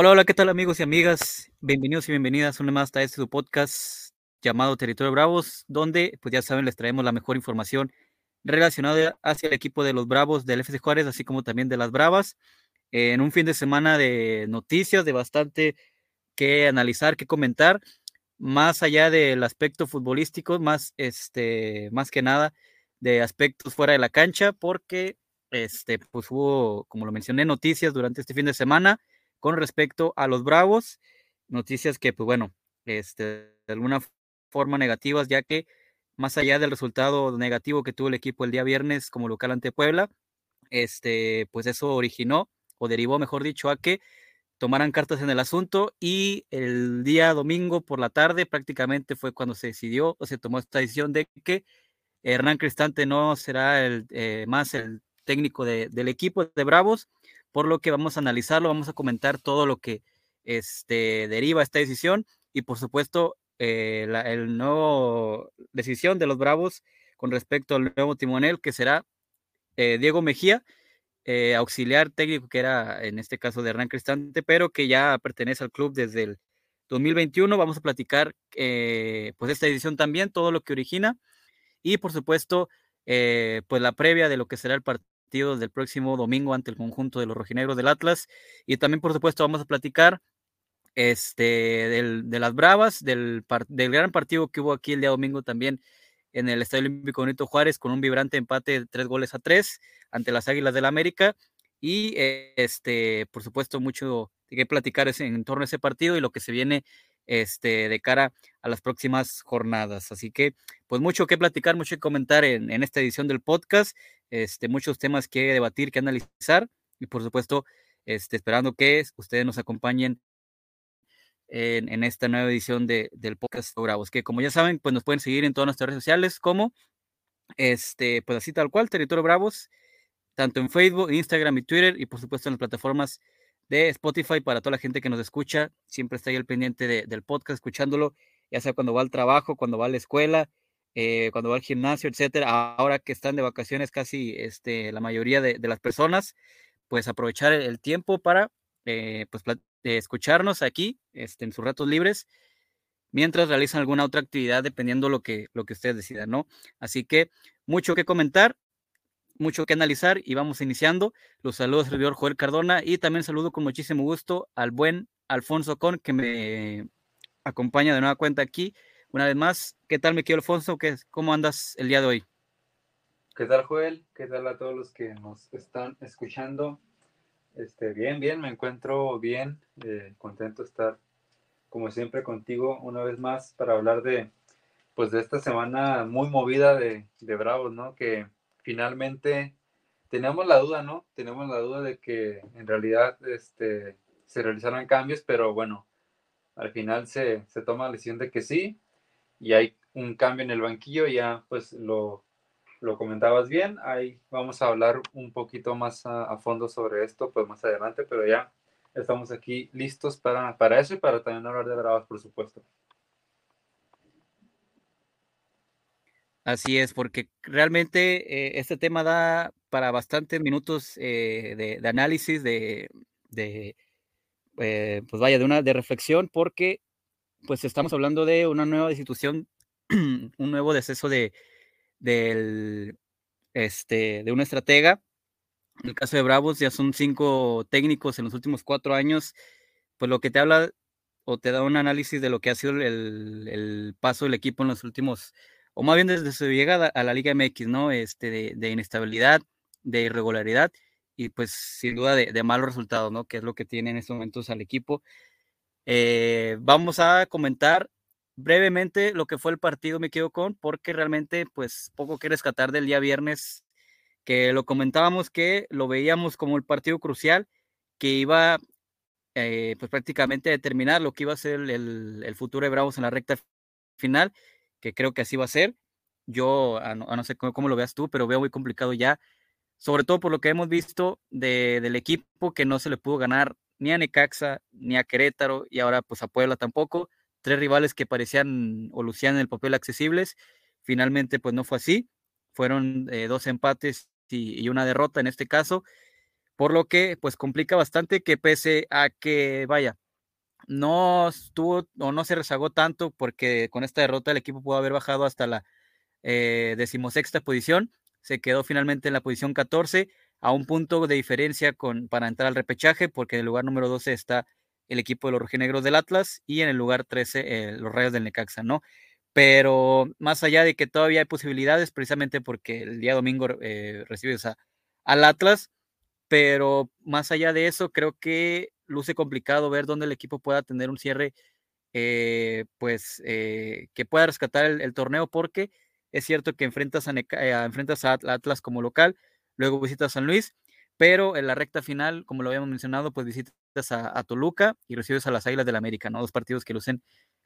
Hola, hola, ¿qué tal amigos y amigas? Bienvenidos y bienvenidas una más a este su podcast llamado Territorio Bravos, donde, pues ya saben, les traemos la mejor información relacionada hacia el equipo de los Bravos del FC Juárez, así como también de las Bravas, en un fin de semana de noticias, de bastante que analizar, que comentar, más allá del aspecto futbolístico, más, este, más que nada de aspectos fuera de la cancha, porque este, pues hubo, como lo mencioné, noticias durante este fin de semana con respecto a los Bravos, noticias que, pues bueno, este, de alguna forma negativas, ya que más allá del resultado negativo que tuvo el equipo el día viernes como local ante Puebla, este, pues eso originó o derivó, mejor dicho, a que tomaran cartas en el asunto y el día domingo por la tarde prácticamente fue cuando se decidió o se tomó esta decisión de que Hernán Cristante no será el, eh, más el técnico del equipo de Bravos, por lo que vamos a analizarlo, vamos a comentar todo lo que este, deriva esta decisión y por supuesto eh, la el nuevo decisión de los Bravos con respecto al nuevo timonel que será eh, Diego Mejía, eh, auxiliar técnico que era en este caso de Hernán Cristante, pero que ya pertenece al club desde el 2021. Vamos a platicar pues esta edición también, todo lo que origina y por supuesto pues la previa de lo que será el partido del próximo domingo ante el conjunto de los rojinegros del Atlas. Y también, por supuesto, vamos a platicar este, de las Bravas, del, del gran partido que hubo aquí el día domingo también en el Estadio Olímpico Benito Juárez con un vibrante empate de tres goles a tres ante las Águilas del la América. Y este, por supuesto, mucho que platicar en torno a ese partido y lo que se viene este, de cara a las próximas jornadas. Así que, pues mucho que platicar, mucho que comentar en, en esta edición del podcast, este, muchos temas que debatir, que analizar y por supuesto, este, esperando que ustedes nos acompañen en, en esta nueva edición de, del podcast Bravos, que como ya saben, pues nos pueden seguir en todas nuestras redes sociales como, este, pues así tal cual, Territorio Bravos, tanto en Facebook, Instagram y Twitter y por supuesto en las plataformas de Spotify para toda la gente que nos escucha. Siempre está ahí al pendiente del podcast, escuchándolo, ya sea cuando va al trabajo, cuando va a la escuela, eh, cuando va al gimnasio, etcétera. Ahora que están de vacaciones casi este, la mayoría de, las personas, pues aprovechar el, tiempo para eh, pues, escucharnos aquí este, en sus ratos libres mientras realizan alguna otra actividad dependiendo lo que, lo que ustedes decidan, ¿no? Así que mucho que comentar mucho que analizar y vamos iniciando. Los saludos al servidor Joel Cardona y también saludo con muchísimo gusto al buen Alfonso Con que me acompaña de nueva cuenta aquí. Una vez más, ¿qué tal, me quiero Alfonso? ¿Qué, ¿Cómo andas el día de hoy? ¿Qué tal, Joel? ¿Qué tal a todos los que nos están escuchando? Este, bien, bien, me encuentro bien, eh, contento de estar como siempre contigo una vez más para hablar de pues de esta semana muy movida de, de Bravos, ¿no? Que finalmente tenemos la duda, ¿no? Tenemos la duda de que en realidad este, se realizaron cambios, pero bueno, al final se, toma la decisión de que sí, y hay un cambio en el banquillo, ya pues lo, lo comentabas bien, ahí vamos a hablar un poquito más a, fondo sobre esto, pues más adelante, pero ya estamos aquí listos para, para eso y para también hablar de Bravas, por supuesto. Así es, porque realmente eh, este tema da para bastantes minutos eh, de, análisis, de, eh, pues vaya, de una de reflexión, porque pues estamos hablando de una nueva institución, un nuevo deceso de, del, este, de una estratega. En el caso de Bravos ya son cinco técnicos en los últimos cuatro años, pues lo que te habla o te da un análisis de lo que ha sido el, el paso del equipo en los últimos o más bien desde su llegada a la Liga MX, ¿no? Este, de, inestabilidad, de irregularidad y pues sin duda de, malos resultados, ¿no? Que es lo que tiene en estos momentos al equipo. Eh, vamos a comentar brevemente lo que fue el partido, me quedo con, porque realmente pues poco que rescatar del día viernes, que lo comentábamos que lo veíamos como el partido crucial que iba eh, pues prácticamente a determinar lo que iba a ser el, el futuro de Bravos en la recta final que creo que así va a ser. Yo, a no, sé cómo, lo veas tú, pero veo muy complicado ya, sobre todo por lo que hemos visto del equipo que no se le pudo ganar ni a Necaxa, ni a Querétaro, y ahora pues a Puebla tampoco. Tres rivales que parecían o lucían en el papel accesibles. Finalmente, pues no fue así. Fueron eh, dos empates y, una derrota en este caso. por lo que pues complica bastante que pese a que vaya, no estuvo o no se rezagó tanto porque con esta derrota el equipo pudo haber bajado hasta la eh, decimosexta posición, se quedó finalmente en la posición 14 a un punto de diferencia con, para entrar al repechaje porque en el lugar número 12 está el equipo de los rojinegros del Atlas y en el lugar 13 eh, los Rayos del Necaxa, ¿no? Pero más allá de que todavía hay posibilidades, precisamente porque el día domingo eh, recibes al Atlas, pero más allá de eso, creo que luce complicado ver dónde el equipo pueda tener un cierre, eh, pues, eh, que pueda rescatar el, torneo, porque es cierto que enfrentas a, enfrentas a Atlas como local, luego visitas a San Luis, pero en la recta final, como lo habíamos mencionado, pues visitas a, Toluca y recibes a las Águilas del América, ¿no? Dos partidos que lucen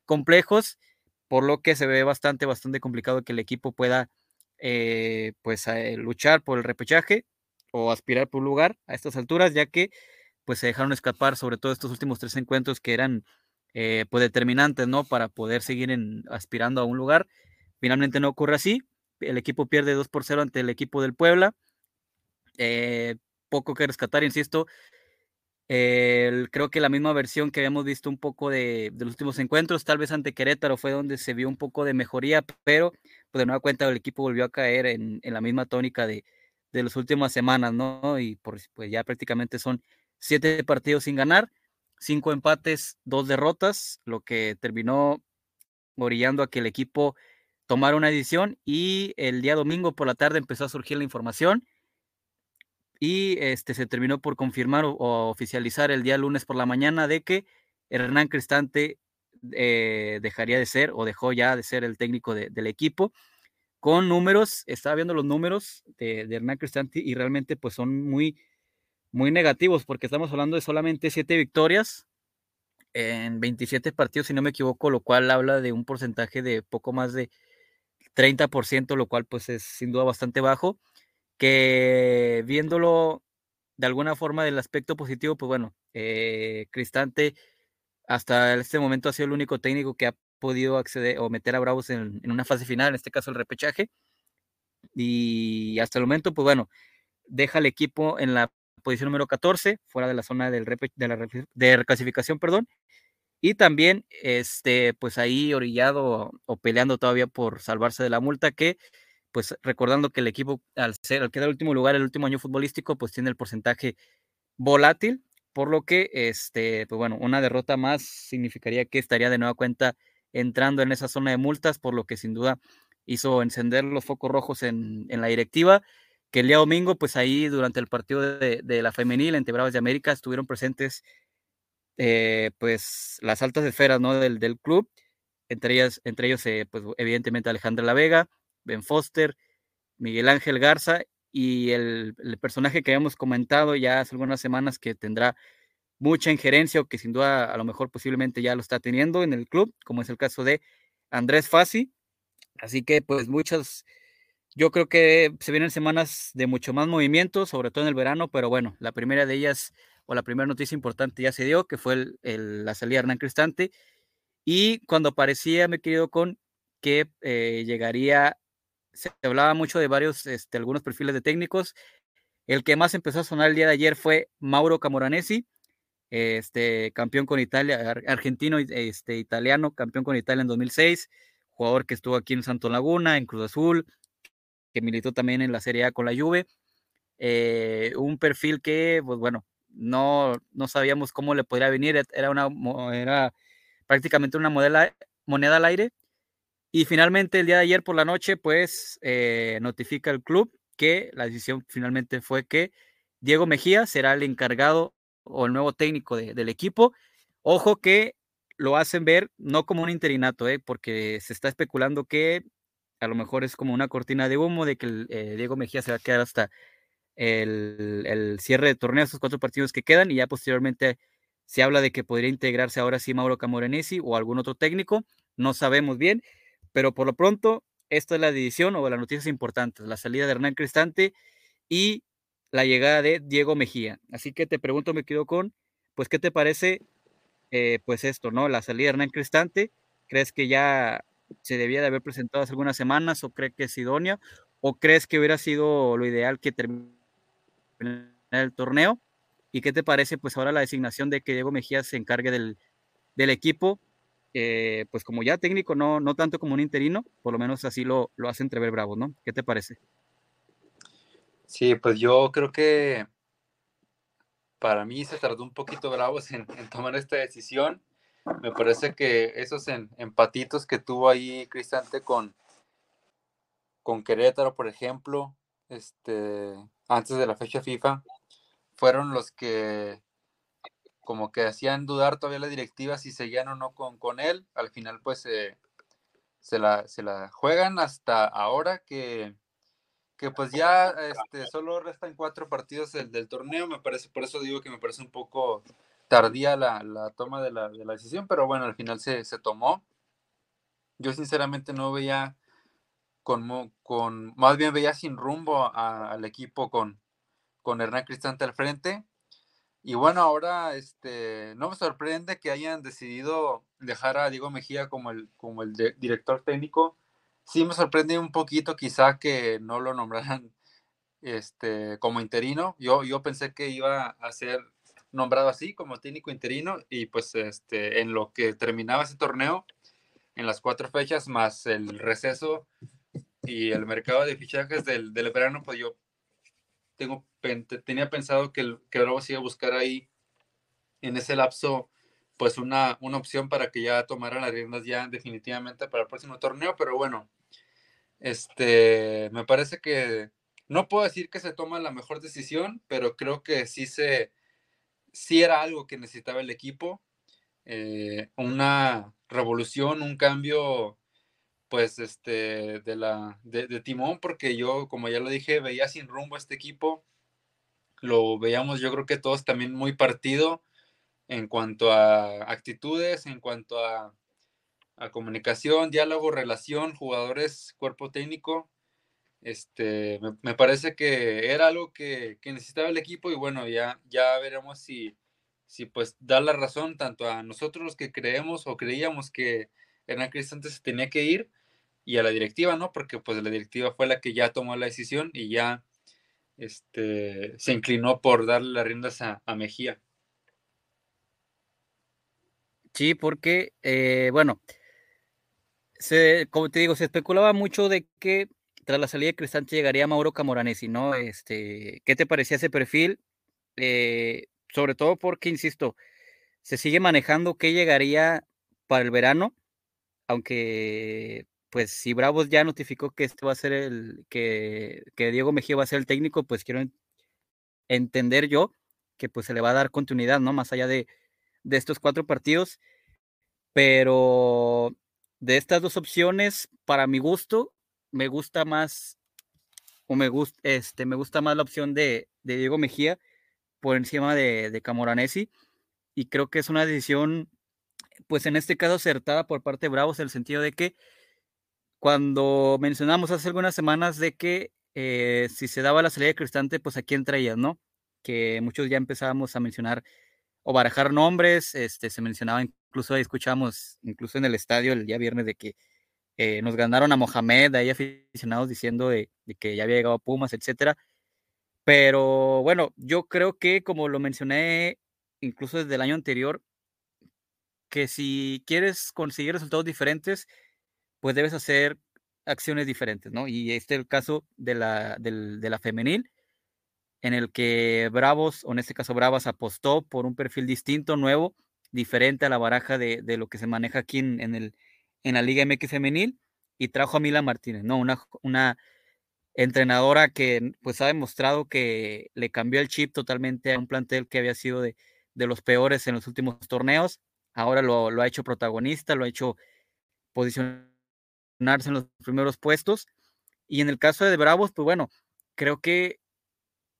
complejos, por lo que se ve bastante, bastante complicado que el equipo pueda, eh, pues, eh, luchar por el repechaje o aspirar por un lugar a estas alturas, ya que, pues, se dejaron escapar sobre todo estos últimos tres encuentros que eran, eh, pues, determinantes, ¿no? Para poder seguir aspirando a un lugar. Finalmente no ocurre así. El equipo pierde 2 por 0 ante el equipo del Puebla. Poco que rescatar, insisto, creo que la misma versión que habíamos visto un poco de, los últimos encuentros, tal vez ante Querétaro fue donde se vio un poco de mejoría, pero pues de nueva cuenta el equipo volvió a caer en, la misma tónica de, de las últimas semanas, ¿no? Y pues ya prácticamente son siete partidos sin ganar, cinco empates, dos derrotas, lo que terminó orillando a que el equipo tomara una decisión y el día domingo por la tarde empezó a surgir la información y este, se terminó por confirmar o, oficializar el día lunes por la mañana de que Hernán Cristante eh, dejaría de ser o dejó ya de ser el técnico del equipo con números, estaba viendo los números de, Hernán Cristante y realmente pues son muy, muy negativos porque estamos hablando de solamente siete victorias en 27 partidos, si no me equivoco, lo cual habla de un porcentaje de poco más de 30%, lo cual pues es sin duda bastante bajo que viéndolo de alguna forma del aspecto positivo, pues bueno, eh, Cristante hasta este momento ha sido el único técnico que ha podido acceder o meter a Bravos en, una fase final, en este caso el repechaje. Y hasta el momento, pues bueno, deja al equipo en la posición número 14, fuera de la zona del de, la, reclasificación, perdón. Y también, este, pues ahí orillado o peleando todavía por salvarse de la multa que pues recordando que el equipo al ser, al quedar el último lugar el último año futbolístico, pues tiene el porcentaje volátil, por lo que, este, pues bueno, una derrota más significaría que estaría de nueva cuenta entrando en esa zona de multas, por lo que sin duda hizo encender los focos rojos en, la directiva, que el día domingo, pues ahí durante el partido de, la femenil entre Bravas de América estuvieron presentes, eh, pues las altas esferas, ¿no? Del, del club, entre ellas, entre ellos, eh, pues evidentemente Alejandra La Vega, Ben Foster, Miguel Ángel Garza y el, personaje que habíamos comentado ya hace algunas semanas que tendrá mucha injerencia o que sin duda a lo mejor posiblemente ya lo está teniendo en el club, como es el caso de Andrés Fassi. Así que pues muchas, yo creo que se vienen semanas de mucho más movimiento, sobre todo en el verano, pero bueno, la primera de ellas o la primera noticia importante ya se dio, que fue la salida de Hernán Cristante. Y cuando parecía, me querido con que eh, llegaría se hablaba mucho de varios, este, algunos perfiles de técnicos. El que más empezó a sonar el día de ayer fue Mauro Camoranesi, este, campeón con Italia, argentino, este, italiano, campeón con Italia en 2006, jugador que estuvo aquí en Santo Laguna, en Cruz Azul, que militó también en la Serie A con la Juve. Eh, un perfil que, pues bueno, no, no sabíamos cómo le podría venir, era, una, era prácticamente una moneda al aire, y finalmente, el día de ayer por la noche, pues eh, notifica el club que la decisión finalmente fue que Diego Mejía será el encargado o el nuevo técnico del equipo. Ojo que lo hacen ver no como un interinato, eh, porque se está especulando que a lo mejor es como una cortina de humo de que eh, Diego Mejía se va a quedar hasta el, el, cierre de torneo, esos cuatro partidos que quedan, y ya posteriormente se habla de que podría integrarse ahora sí Mauro Camoranesi o algún otro técnico, no sabemos bien. Pero por lo pronto, esta es la división o las noticias importantes, la salida de Hernán Cristante y la llegada de Diego Mejía. Así que te pregunto, me quedo con, pues, ¿qué te parece, eh, pues esto, ¿no? La salida de Hernán Cristante, ¿crees que ya se debía de haber presentado hace algunas semanas o crees que es idónea? ¿O crees que hubiera sido lo ideal que termine el torneo. ¿Y qué te parece pues ahora la designación de que Diego Mejía se encargue del, del equipo? Eh, pues como ya técnico, no, no tanto como un interino, por lo menos así lo, lo hace entrever Bravo, ¿no? ¿Qué te parece? Sí, pues yo creo que para mí se tardó un poquito Bravos en, tomar esta decisión. Me parece que esos empatitos que tuvo ahí Cristante con, con Querétaro, por ejemplo, este, antes de la fecha FIFA, fueron los que como que hacían dudar todavía la directiva si seguían o no con, con él. Al final, pues se, la, se la juegan hasta ahora que, que pues ya este, solo restan cuatro partidos del, del, torneo. Me parece, por eso digo que me parece un poco tardía la, la toma de la, de la, decisión, pero bueno, al final se, se tomó. Yo sinceramente no veía con, con, más bien veía sin rumbo al equipo con, con Hernán Cristante al frente. Y bueno, ahora este, no me sorprende que hayan decidido dejar a Diego Mejía como el, como el director técnico. Sí me sorprende un poquito quizá que no lo nombraran este, como interino. Yo, yo pensé que iba a ser nombrado así como técnico interino y pues este, en lo que terminaba ese torneo, en las cuatro fechas más el receso y el mercado de fichajes del, del verano, pues yo tengo, tenía pensado que, que se iba a buscar ahí en ese lapso pues una, una opción para que ya tomara las riendas ya definitivamente para el próximo torneo, pero bueno, este, me parece que no puedo decir que se toma la mejor decisión, pero creo que sí se, sí era algo que necesitaba el equipo, eh, una revolución, un cambio pues este, de, la, de, Timón, porque yo, como ya lo dije, veía sin rumbo a este equipo. Lo veíamos, yo creo que todos también muy partido en cuanto a actitudes, en cuanto a, comunicación, diálogo, relación, jugadores, cuerpo técnico. Este, me, parece que era algo que, que, necesitaba el equipo y bueno, ya, ya veremos si, si pues da la razón tanto a nosotros los que creemos o creíamos que Hernán Cristante se tenía que ir, y a la directiva, ¿no? Porque pues la directiva fue la que ya tomó la decisión y ya este, se inclinó por darle las riendas a, Mejía. Sí, porque, eh, bueno, se, como te digo, se especulaba mucho de que tras la salida de Cristante llegaría Mauro Camoranesi, ¿no? Este, ¿Qué te parecía ese perfil? Eh, sobre todo porque, insisto, se sigue manejando que llegaría para el verano, aunque pues si Bravos ya notificó que este va a ser el, que, Diego Mejía va a ser el técnico, pues quiero entender yo que pues se le va a dar continuidad, ¿no? Más allá de, estos cuatro partidos. Pero de estas dos opciones, para mi gusto, me gusta más, o me gusta, este, me gusta más la opción de, Diego Mejía por encima de, de Camoranesi. Y creo que es una decisión, pues en este caso acertada por parte de Bravos, en el sentido de que cuando mencionamos hace algunas semanas de que eh, si se daba la salida de Cristante, pues a quién traías, ¿no? Que muchos ya empezábamos a mencionar o barajar nombres, este, se mencionaba incluso, escuchamos incluso en el estadio el día viernes de que eh, nos ganaron a Mohamed, ahí aficionados diciendo de, que ya había llegado a Pumas, etcétera. Pero bueno, yo creo que como lo mencioné incluso desde el año anterior, que si quieres conseguir resultados diferentes, pues debes hacer acciones diferentes, ¿no? Y este es el caso de la, de la femenil, en el que Bravos, o en este caso Bravas, apostó por un perfil distinto, nuevo, diferente a la baraja de, lo que se maneja aquí en, el, en la Liga MX femenil, y trajo a Mila Martínez, ¿no? Una, una entrenadora que pues ha demostrado que le cambió el chip totalmente a un plantel que había sido de, los peores en los últimos torneos, ahora lo, lo ha hecho protagonista, lo ha hecho posicionar en los primeros puestos. Y en el caso de Bravos, pues bueno, creo que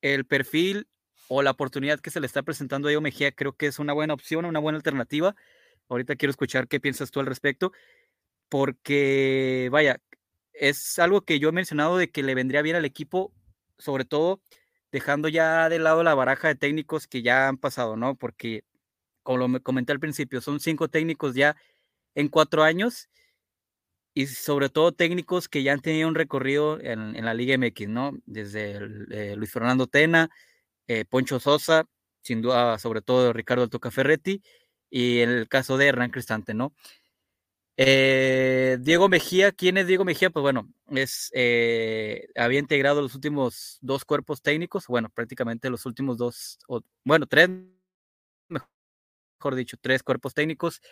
el perfil o la oportunidad que se le está presentando a Diego Mejía creo que es una buena opción, una buena alternativa. Ahorita quiero escuchar qué piensas tú al respecto, porque vaya, es algo que yo he mencionado de que le vendría bien al equipo, sobre todo dejando ya de lado la baraja de técnicos que ya han pasado, ¿no? Porque, como lo comenté al principio, son cinco técnicos ya en cuatro años y sobre todo técnicos que ya han tenido un recorrido en, la Liga MX, ¿no? Desde eh, Luis Fernando Tena, eh, Poncho Sosa, sin duda, sobre todo Ricardo Toca Ferretti, y en el caso de Hernán Cristante, ¿no? Eh, Diego Mejía, ¿quién es Diego Mejía? Pues bueno, es, había integrado los últimos dos cuerpos técnicos, bueno, prácticamente los últimos dos, o, bueno, tres, mejor dicho, tres cuerpos técnicos.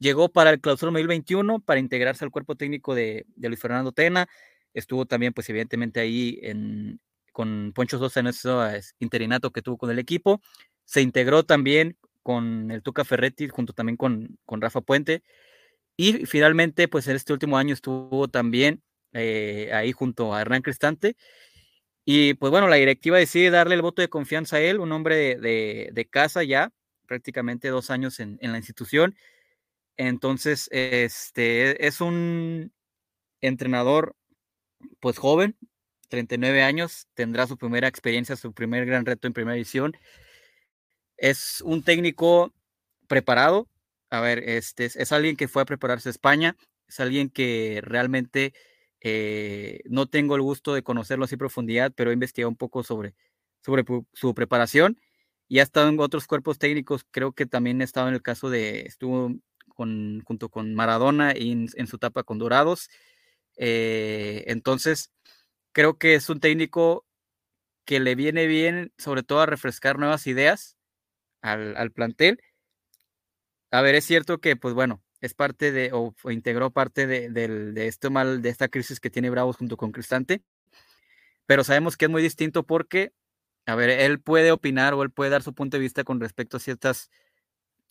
Llegó para el clausura 2021 para integrarse al cuerpo técnico de, de Luis Fernando Tena. Estuvo también, pues evidentemente ahí en, con Poncho Sosa en ese interinato que tuvo con el equipo. Se integró también con el Tuca Ferretti, junto también con, con Rafa Puente. Y finalmente, pues en este último año estuvo también eh, ahí junto a Hernán Cristante. Y pues bueno, la directiva decide darle el voto de confianza a él, un hombre de, casa ya, prácticamente dos años en, en, la institución. Entonces, este es un entrenador pues joven, 39 años, tendrá su primera experiencia, su primer gran reto en primera edición. Es un técnico preparado. A ver, este es, alguien que fue a prepararse a España, es alguien que realmente eh, no tengo el gusto de conocerlo así en profundidad, pero he investigado un poco sobre, sobre su preparación y ha estado en otros cuerpos técnicos. Creo que también ha estado en el caso de, con, junto con Maradona y en, su etapa con Dorados. Eh, entonces, creo que es un técnico que le viene bien, sobre todo a refrescar nuevas ideas al, plantel. A ver, es cierto que, pues bueno, es parte de, o, integró parte de, de, este mal, de esta crisis que tiene Bravos junto con Cristante, pero sabemos que es muy distinto porque, a ver, él puede opinar o él puede dar su punto de vista con respecto a ciertas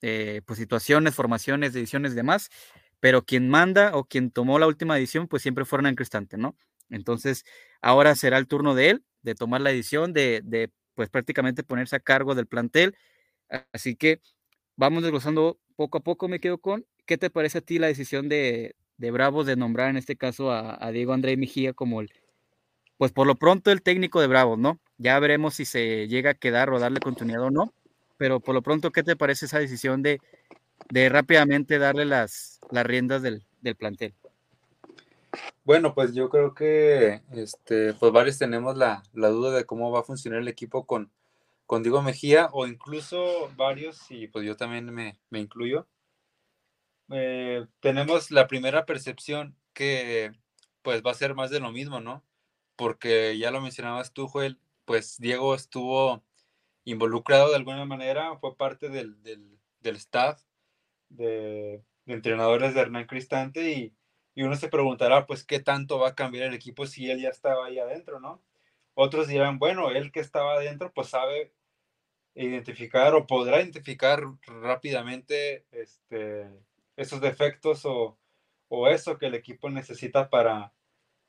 eh, pues, situaciones, formaciones, ediciones y demás, pero quien manda o quien tomó la última edición, pues siempre fueron en Cristante, ¿no? Entonces, ahora será el turno de él, de tomar la edición, de, de pues prácticamente ponerse a cargo del plantel. Así que vamos desglosando poco a poco, me quedo con, ¿qué te parece a ti la decisión de, de Bravos de nombrar en este caso a, Diego André Mejía como el, pues por lo pronto el técnico de Bravos, ¿no? Ya veremos si se llega a quedar o darle continuidad o no, pero por lo pronto, ¿qué te parece esa decisión de, de rápidamente darle las, las riendas del, del plantel? Bueno, pues yo creo que este, pues varios tenemos la, duda de cómo va a funcionar el equipo con, con Diego Mejía, o incluso varios, y pues yo también me, incluyo. Eh, tenemos la primera percepción que pues va a ser más de lo mismo, ¿no? Porque ya lo mencionabas tú, Joel, pues Diego estuvo involucrado de alguna manera, fue parte del, staff de, de entrenadores de Hernán Cristante y y uno se preguntará, pues, ¿qué tanto va a cambiar el equipo si él ya estaba ahí adentro, no? Otros dirán, bueno, él que estaba adentro, pues sabe identificar o podrá identificar rápidamente este, esos defectos o, o eso que el equipo necesita para,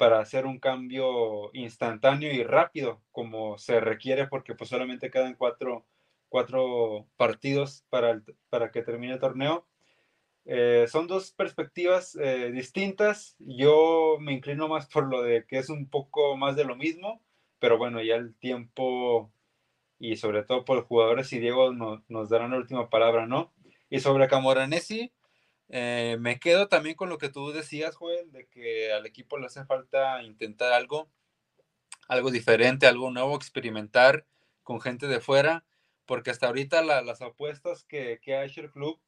para hacer un cambio instantáneo y rápido como se requiere porque pues solamente quedan cuatro, cuatro partidos para, para que termine el torneo eh, son dos perspectivas eh, distintas. Yo me inclino más por lo de que es un poco más de lo mismo, pero bueno, ya el tiempo y sobre todo por los jugadores y Diego nos darán la última palabra, ¿no? Y sobre Camoranesi, eh, me quedo también con lo que tú decías, Joel, de que al equipo le hace falta intentar algo, algo diferente, algo nuevo, experimentar con gente de fuera, porque hasta ahorita las apuestas que, que ha hecho el club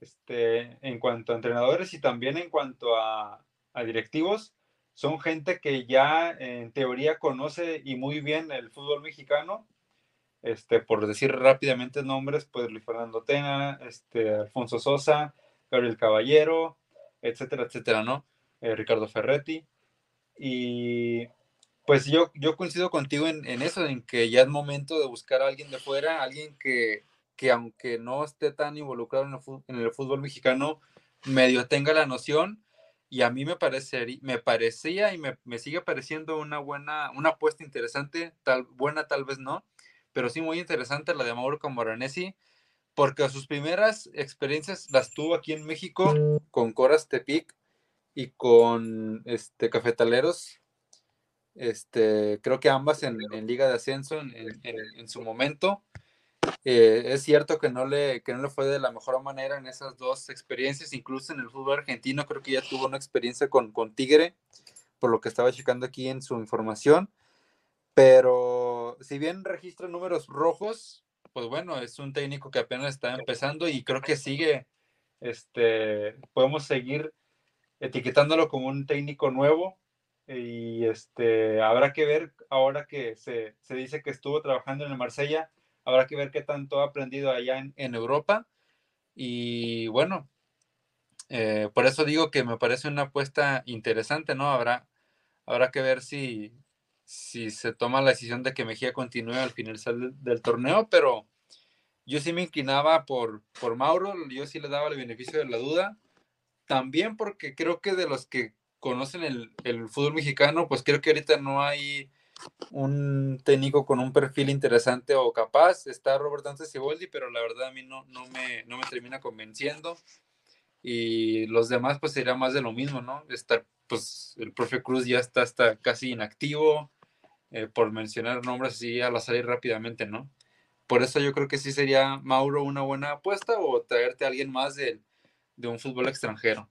este, en cuanto a entrenadores y también en cuanto a, directivos, son gente que ya en teoría conoce y muy bien el fútbol mexicano. Este, por decir rápidamente nombres, pues Luis Fernando Tena, este, Alfonso Sosa, Gabriel Caballero, etcétera, etcétera, ¿no? Eh, Ricardo Ferretti. Y pues yo, yo coincido contigo en, en, eso, en que ya es momento de buscar a alguien de fuera, alguien que, que aunque no esté tan involucrado en el fútbol, mexicano, medio tenga la noción y a mí me, parecería, me parecía y me, sigue pareciendo una buena, una apuesta interesante, tal, buena tal vez no, pero sí muy interesante la de Mauro Camoranesi, porque sus primeras experiencias las tuvo aquí en México con Coras Tepic y con este, Cafetaleros, este, creo que ambas en, Liga de Ascenso en, en su momento. Eh, es cierto que no, le, que no le fue de la mejor manera en esas dos experiencias, incluso en el fútbol argentino, creo que ya tuvo una experiencia con, con Tigre, por lo que estaba checando aquí en su información, pero si bien registra números rojos, pues bueno, es un técnico que apenas está empezando y creo que sigue, este, podemos seguir etiquetándolo como un técnico nuevo y este, habrá que ver ahora que se, se dice que estuvo trabajando en el Marsella, habrá que ver qué tanto ha aprendido allá en, Europa y bueno, eh, por eso digo que me parece una apuesta interesante, ¿no? Habrá, habrá que ver si, si se toma la decisión de que Mejía continúe al final del, torneo, pero yo sí me inclinaba por, por Mauro, yo sí le daba el beneficio de la duda, también porque creo que de los que conocen el, el fútbol mexicano, pues creo que ahorita no hay un técnico con un perfil interesante o capaz. Está Robert Dante Ciboldi, pero la verdad a mí no, no, me, no me termina convenciendo. Y los demás, pues sería más de lo mismo, ¿no? Estar, pues el profe Cruz ya está hasta casi inactivo, eh, por mencionar nombres así a la salir rápidamente, ¿no? Por eso yo creo que sí sería Mauro una buena apuesta o traerte a alguien más de, de un fútbol extranjero.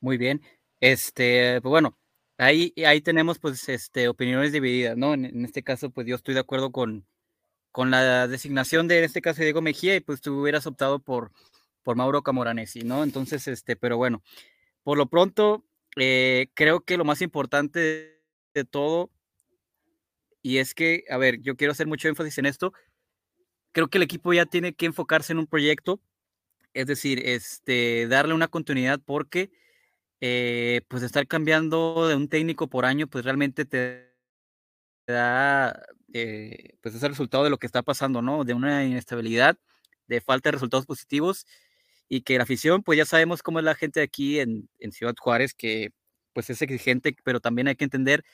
Muy bien. Este, pues bueno, Ahí, ahí tenemos pues este, opiniones divididas, ¿no? En, este caso, pues yo estoy de acuerdo con, con la designación de, en este caso, Diego Mejía, y pues tú hubieras optado por, por Mauro Camoranesi, ¿no? Entonces, este, pero bueno, por lo pronto, eh, creo que lo más importante de, todo, y es que, a ver, yo quiero hacer mucho énfasis en esto, creo que el equipo ya tiene que enfocarse en un proyecto, es decir, este, darle una continuidad porque eh, pues estar cambiando de un técnico por año, pues realmente te da, eh, pues es el resultado de lo que está pasando, ¿no? De una inestabilidad, de falta de resultados positivos y que la afición, pues ya sabemos cómo es la gente aquí en Ciudad Juárez, que pues es exigente, pero también hay que entender,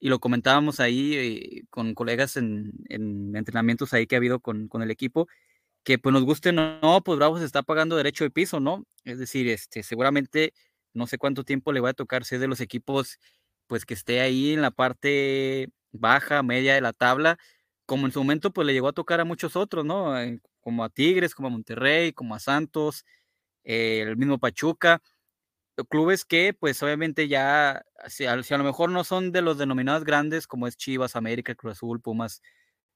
y lo comentábamos ahí eh, con colegas en, en, entrenamientos ahí que ha habido con, con el equipo, que pues nos guste o no, pues Bravo se está pagando derecho de piso, ¿no? Es decir, este, seguramente no sé cuánto tiempo le va a tocar ser de los equipos, pues que esté ahí en la parte baja, media de la tabla, como en su momento pues le llegó a tocar a muchos otros, ¿no? Como a Tigres, como a Monterrey, como a Santos, eh, el mismo Pachuca, clubes que pues obviamente ya, si a, lo mejor no son de los denominados grandes como es Chivas, América, Cruz Azul, Pumas,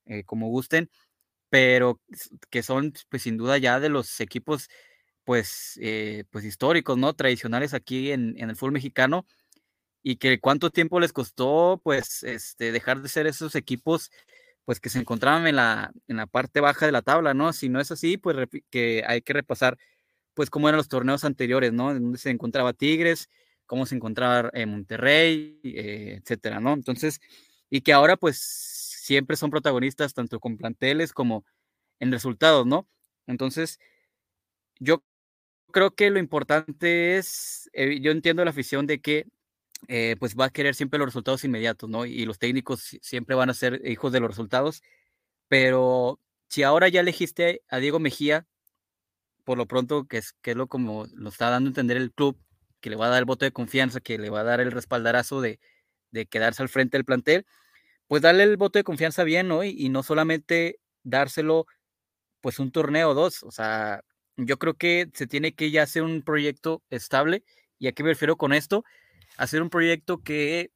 eh, como gusten, pero que son pues sin duda ya de los equipos pues, eh, pues históricos, ¿no? Tradicionales aquí en, el fútbol mexicano y que cuánto tiempo les costó, pues, este, dejar de ser esos equipos, pues, que se encontraban en la, en la parte baja de la tabla, ¿no? Si no es así, pues, que hay que repasar, pues, cómo eran los torneos anteriores, ¿no? Donde se encontraba Tigres, cómo se encontraba en Monterrey, eh, etcétera, ¿no? Entonces, y que ahora, pues, siempre son protagonistas tanto con planteles como en resultados, ¿no? Entonces, yo creo que lo importante es, eh, yo entiendo la afición de que eh, pues va a querer siempre los resultados inmediatos, ¿no? Y los técnicos siempre van a ser hijos de los resultados, pero si ahora ya elegiste a Diego Mejía, por lo pronto, que es, que es lo como lo está dando a entender el club, que le va a dar el voto de confianza, que le va a dar el respaldarazo de, de quedarse al frente del plantel, pues darle el voto de confianza bien, ¿no? Y, y no solamente dárselo pues un torneo o dos, o sea, yo creo que se tiene que ya hacer un proyecto estable. ¿Y a qué me refiero con esto? Hacer un proyecto que,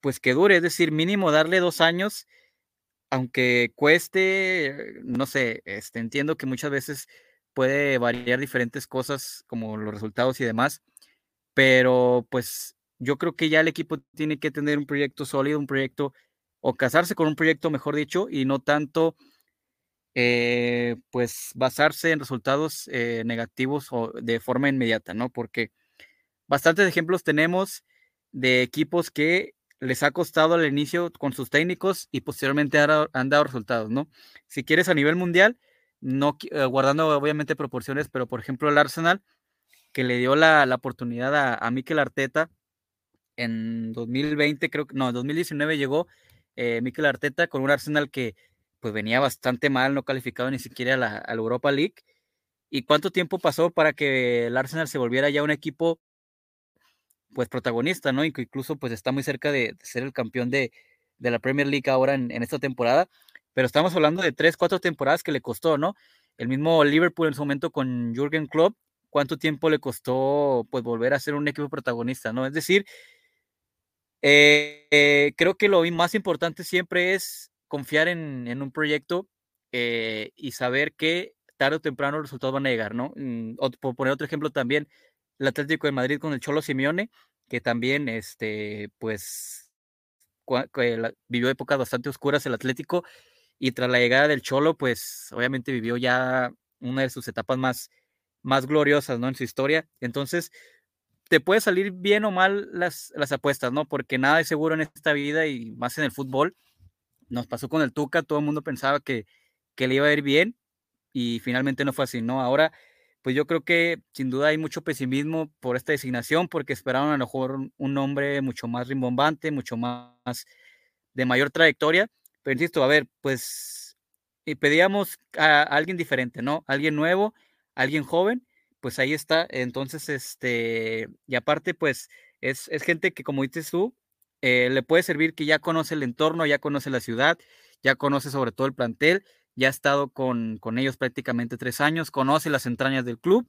pues que dure, es decir, mínimo darle dos años, aunque cueste, no sé, este, entiendo que muchas veces puede variar diferentes cosas como los resultados y demás, pero pues yo creo que ya el equipo tiene que tener un proyecto sólido, un proyecto, o casarse con un proyecto, mejor dicho, y no tanto eh, pues basarse en resultados eh, negativos o de forma inmediata, ¿no? Porque bastantes ejemplos tenemos de equipos que les ha costado al inicio con sus técnicos y posteriormente han dado resultados, ¿no? Si quieres a nivel mundial, no eh, guardando obviamente proporciones, pero por ejemplo el Arsenal, que le dio la, la oportunidad a, a Mikel Arteta en 2020, creo que no, en 2019 llegó eh, Mikel Arteta con un Arsenal que pues venía bastante mal, no calificado ni siquiera a la, Europa League. ¿Y cuánto tiempo pasó para que el Arsenal se volviera ya un equipo pues protagonista, ¿no? Incluso pues está muy cerca de, ser el campeón de, de, la Premier League ahora en, esta temporada, pero estamos hablando de tres, cuatro temporadas que le costó, ¿no? El mismo Liverpool en su momento con Jürgen Klopp, ¿cuánto tiempo le costó pues volver a ser un equipo protagonista, ¿no? Es decir, Eh, creo que lo más importante siempre es confiar en, un proyecto y saber que tarde o temprano los resultados van a llegar, ¿no? Mm, por poner otro ejemplo también, el Atlético de Madrid con el Cholo Simeone, que también, este, pues, vivió épocas bastante oscuras el Atlético y tras la llegada del Cholo, pues, obviamente vivió ya una de sus etapas más, más gloriosas, ¿no? En su historia. Entonces, te puede salir bien o mal las, las apuestas, ¿no? Porque nada es seguro en esta vida y más en el fútbol. Nos pasó con el Tuca, todo el mundo pensaba que, que le iba a ir bien y finalmente no fue así, ¿no? Ahora pues yo creo que sin duda hay mucho pesimismo por esta designación, porque esperaban a lo mejor un nombre mucho más rimbombante, mucho más de mayor trayectoria, pero insisto, a ver, pues y pedíamos a alguien diferente, ¿no? Alguien nuevo, alguien joven, pues ahí está. Entonces, este, y aparte, pues es, es gente que, como dices tú, eh, le puede servir que ya conoce el entorno, ya conoce la ciudad, ya conoce sobre todo el plantel ya ha estado con, ellos prácticamente tres años, conoce las entrañas del club.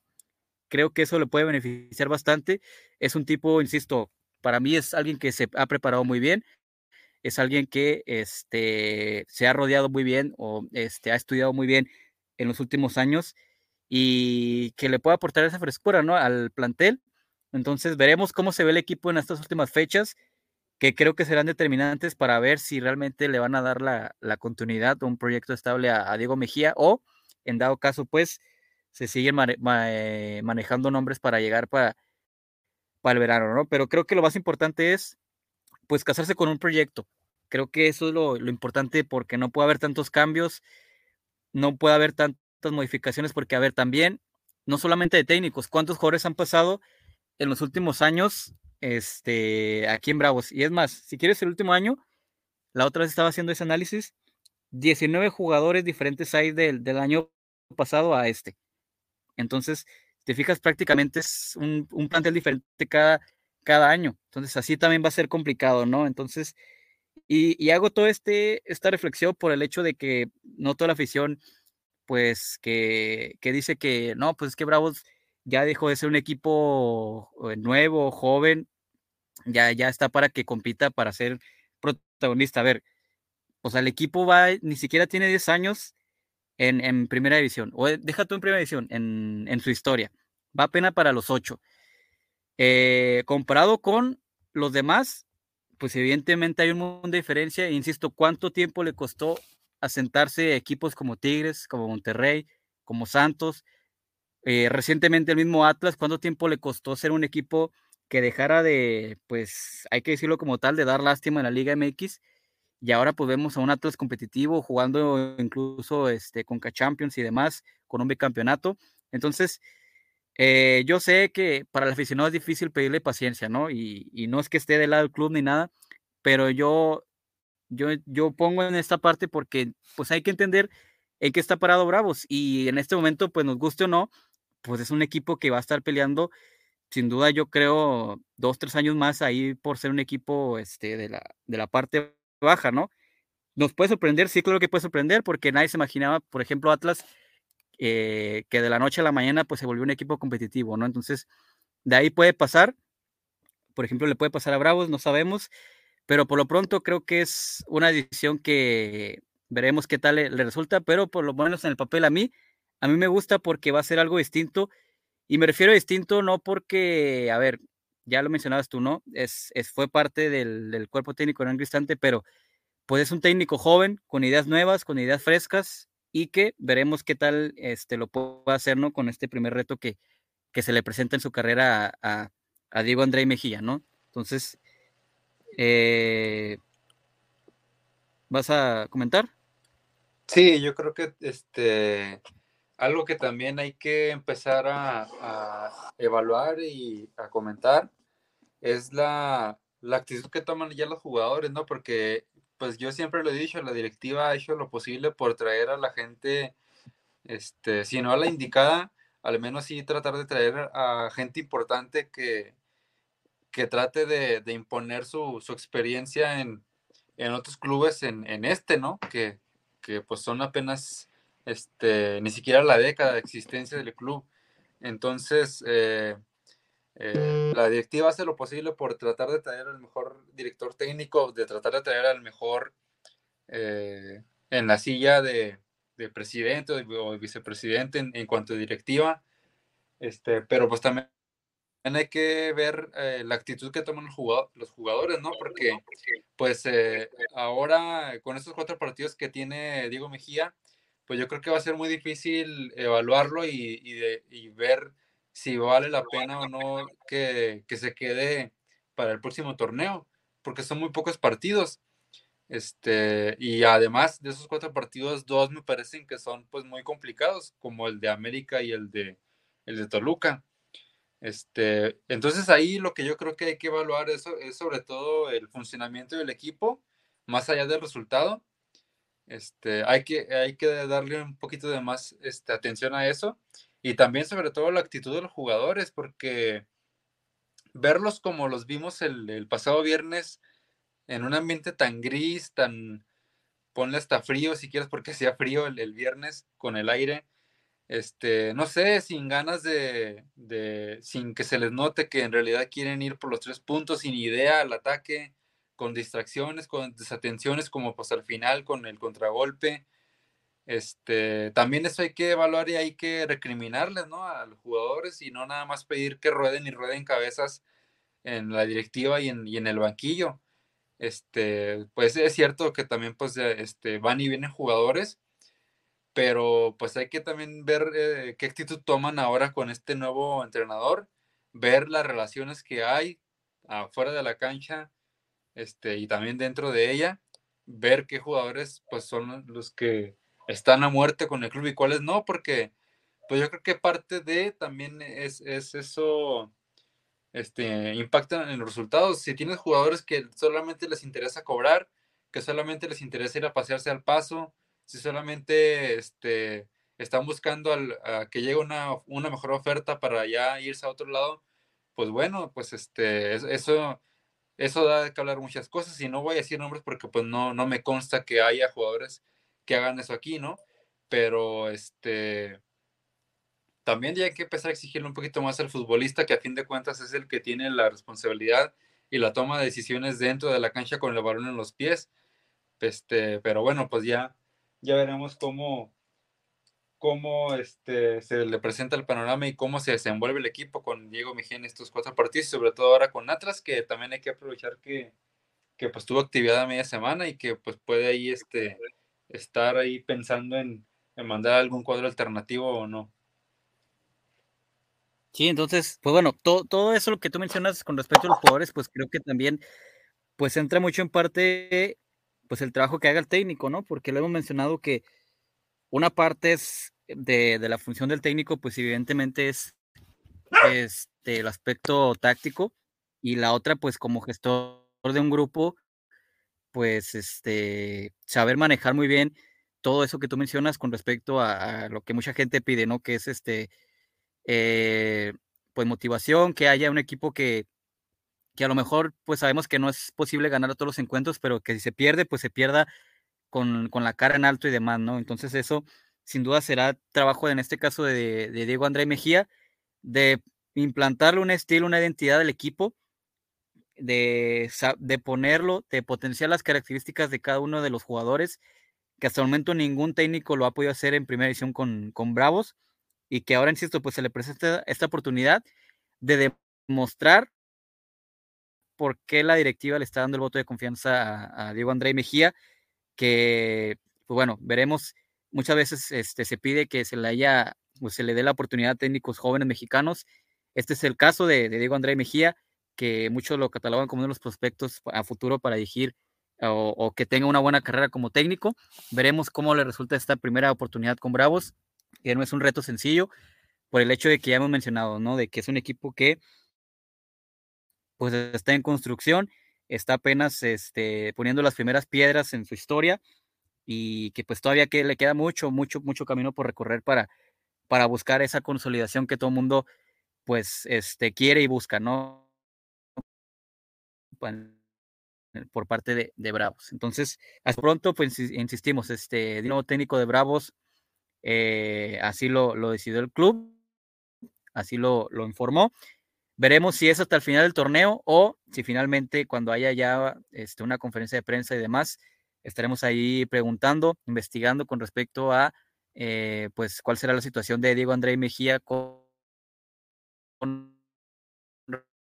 Creo que eso le puede beneficiar bastante. Es un tipo, insisto, para mí es alguien que se ha preparado muy bien, es alguien que este, se ha rodeado muy bien o este, ha estudiado muy bien en los últimos años y que le puede aportar esa frescura ¿no? al plantel. Entonces veremos cómo se ve el equipo en estas últimas fechas que creo que serán determinantes para ver si realmente le van a dar la, continuidad o un proyecto estable a, Diego Mejía o, en dado caso, pues se siguen manejando nombres para llegar para, para el verano, ¿no? Pero creo que lo más importante es, pues, casarse con un proyecto. Creo que eso es lo, lo importante porque no puede haber tantos cambios, no puede haber tantas modificaciones porque, a ver, también, no solamente de técnicos, ¿cuántos jugadores han pasado en los últimos años este, aquí en Bravos. Y es más, si quieres el último año, la otra vez estaba haciendo ese análisis, 19 jugadores diferentes hay del, del año pasado a este. Entonces, te fijas, prácticamente es un, un, plantel diferente cada, cada año. Entonces, así también va a ser complicado, ¿no? Entonces, y, hago todo este, esta reflexión por el hecho de que no toda la afición, pues, que, que dice que no, pues es que Bravos ya dejó de ser un equipo eh, nuevo, joven, ya, ya está para que compita para ser protagonista. A ver, o sea, el equipo va, ni siquiera tiene 10 años en, primera división, o eh, deja tú en primera división, en, su historia. Va apenas para los 8. Eh, comparado con los demás, pues evidentemente hay un mundo de diferencia. Insisto, ¿cuánto tiempo le costó asentarse equipos como Tigres, como Monterrey, como Santos? Eh, recientemente el mismo Atlas, ¿cuánto tiempo le costó ser un equipo que dejara de, pues, hay que decirlo como tal, de dar lástima en la Liga MX. Y ahora pues vemos a un Atlas competitivo jugando incluso este, con K-Champions y demás, con un bicampeonato. Entonces, eh, yo sé que para el aficionado es difícil pedirle paciencia, ¿no? Y, no es que esté del lado del club ni nada, pero yo, yo, yo pongo en esta parte porque pues hay que entender en qué está parado Bravos y en este momento, pues nos guste o no, pues es un equipo que va a estar peleando sin duda yo creo dos, tres años más ahí por ser un equipo este, de, la, de la parte baja, ¿no? Nos puede sorprender, sí creo que puede sorprender, porque nadie se imaginaba, por ejemplo, Atlas, eh, que de la noche a la mañana pues se volvió un equipo competitivo, ¿no? Entonces, de ahí puede pasar, por ejemplo, le puede pasar a Bravos, no sabemos, pero por lo pronto creo que es una decisión que veremos qué tal le, resulta, pero por lo menos en el papel a mí, a mí me gusta porque va a ser algo distinto y me refiero a distinto no porque, a ver, ya lo mencionabas tú, ¿no? Es, es fue parte del, cuerpo técnico en un instante, pero pues es un técnico joven, con ideas nuevas, con ideas frescas, y que veremos qué tal este, lo puede hacer, ¿no? Con este primer reto que, que se le presenta en su carrera a, a, Diego André Mejía, ¿no? Entonces, eh, ¿vas a comentar? Sí, yo creo que este algo que también hay que empezar a, evaluar y a comentar es la, actitud que toman ya los jugadores, ¿no? Porque, pues yo siempre lo he dicho, la directiva ha hecho lo posible por traer a la gente, este, si no a la indicada, al menos sí tratar de traer a gente importante que, que trate de, imponer su, experiencia en, otros clubes en, este, ¿no? Que, que pues son apenas este, ni siquiera la década de existencia del club. Entonces, eh, eh, la directiva hace lo posible por tratar de traer el mejor director técnico, de tratar de traer al mejor eh, en la silla de, presidente o, vicepresidente en, cuanto a directiva. Este, pero pues también hay que ver eh, la actitud que toman los jugadores, ¿no? Porque pues eh, ahora con estos cuatro partidos que tiene Diego Mejía, pues yo creo que va a ser muy difícil evaluarlo y, y ver si vale la pena o no que, que, se quede para el próximo torneo, porque son muy pocos partidos. Este, y además de esos cuatro partidos, dos me parecen que son pues muy complicados, como el de América y el de, el de Toluca. Este, entonces ahí lo que yo creo que hay que evaluar eso es sobre todo el funcionamiento del equipo, más allá del resultado. Este, hay, que, hay que darle un poquito de más este, atención a eso y también sobre todo la actitud de los jugadores, porque verlos como los vimos el, pasado viernes en un ambiente tan gris, tan, ponle hasta frío si quieres, porque hacía frío el, viernes con el aire, este, no sé, sin ganas de, de, sin que se les note que en realidad quieren ir por los tres puntos, sin idea al ataque, con distracciones, con desatenciones, como pues al final con el contragolpe. Este, también eso hay que evaluar y hay que recriminarles, ¿no? A los jugadores y no nada más pedir que rueden y rueden cabezas en la directiva y en, y en el banquillo. Este, pues es cierto que también pues este, van y vienen jugadores, pero pues hay que también ver eh, qué actitud toman ahora con este nuevo entrenador, ver las relaciones que hay afuera de la cancha este, y también dentro de ella, ver qué jugadores pues son los que están a muerte con el club y cuáles no, porque pues yo creo que parte de también es, eso, este, impacta en los resultados. Si tienes jugadores que solamente les interesa cobrar, que solamente les interesa ir a pasearse al paso, si solamente este, están buscando al, que llegue una, una, mejor oferta para ya irse a otro lado, pues bueno, pues este, eso, eso da que hablar muchas cosas y no voy a decir nombres porque pues no, no me consta que haya jugadores que hagan eso aquí, ¿no? Pero este también ya hay que empezar a exigirle un poquito más al futbolista, que a fin de cuentas es el que tiene la responsabilidad y la toma de decisiones dentro de la cancha con el balón en los pies. Este, pero bueno, pues ya, ya veremos cómo, cómo este, se le presenta el panorama y cómo se desenvuelve el equipo con Diego Mejía en estos cuatro partidos, sobre todo ahora con Atlas, que también hay que aprovechar que, que pues tuvo actividad a media semana y que pues puede ahí este, estar ahí pensando en, mandar algún cuadro alternativo o no. Sí, entonces, pues bueno, todo, todo eso lo que tú mencionas con respecto a los jugadores, pues creo que también, pues entra mucho en parte, pues el trabajo que haga el técnico, ¿no? Porque lo hemos mencionado que una parte es de, de la función del técnico, pues evidentemente es este, el aspecto táctico y la otra, pues como gestor de un grupo, pues, este, saber manejar muy bien todo eso que tú mencionas con respecto a, lo que mucha gente pide, ¿no? Que es este, eh, pues motivación, que haya un equipo que, que a lo mejor, pues sabemos que no es posible ganar a todos los encuentros, pero que si se pierde, pues se pierda con, la cara en alto y demás, ¿no? Entonces eso, sin duda, será trabajo en este caso de, de Diego André Mejía, de implantarle un estilo, una identidad del equipo de, de ponerlo, de potenciar las características de cada uno de los jugadores, que hasta el momento ningún técnico lo ha podido hacer en primera edición con, con Bravos, y que ahora, insisto, pues se le presenta esta oportunidad de demostrar por qué la directiva le está dando el voto de confianza a, Diego André Mejía, que, pues bueno, veremos, muchas veces este, se pide que se le haya, pues se le dé la oportunidad a técnicos jóvenes mexicanos. Este es el caso de, de Diego André Mejía, que muchos lo catalogan como uno de los prospectos a futuro para dirigir o, que tenga una buena carrera como técnico. Veremos cómo le resulta esta primera oportunidad con Bravos, que no es un reto sencillo, por el hecho de que ya hemos mencionado, ¿no? De que es un equipo que pues está en construcción, está apenas este, poniendo las primeras piedras en su historia y que pues todavía que le queda mucho, mucho, mucho camino por recorrer para, para buscar esa consolidación que todo el mundo pues este, quiere y busca, ¿no? Por parte de, Bravos. Entonces, hasta pronto, pues insistimos, este nuevo técnico de Bravos, eh, así lo, decidió el club, así lo, informó. Veremos si es hasta el final del torneo o si finalmente cuando haya ya este, una conferencia de prensa y demás, estaremos ahí preguntando, investigando con respecto a eh, pues cuál será la situación de Diego André Mejía con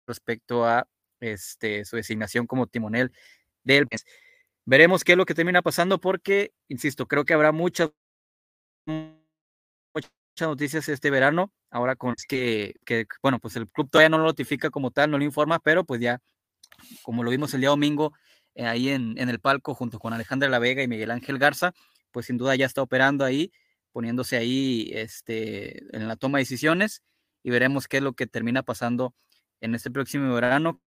respecto a este, su designación como timonel del Veremos qué es lo que termina pasando porque, insisto, creo que habrá muchas, muchas noticias este verano. Ahora con que, que, bueno, pues el club todavía no lo notifica como tal, no lo informa, pero pues ya, como lo vimos el día domingo, eh, ahí en, en, el palco junto con Alejandra La Vega y Miguel Ángel Garza, pues sin duda ya está operando ahí, poniéndose ahí este, en la toma de decisiones y veremos qué es lo que termina pasando en este próximo verano,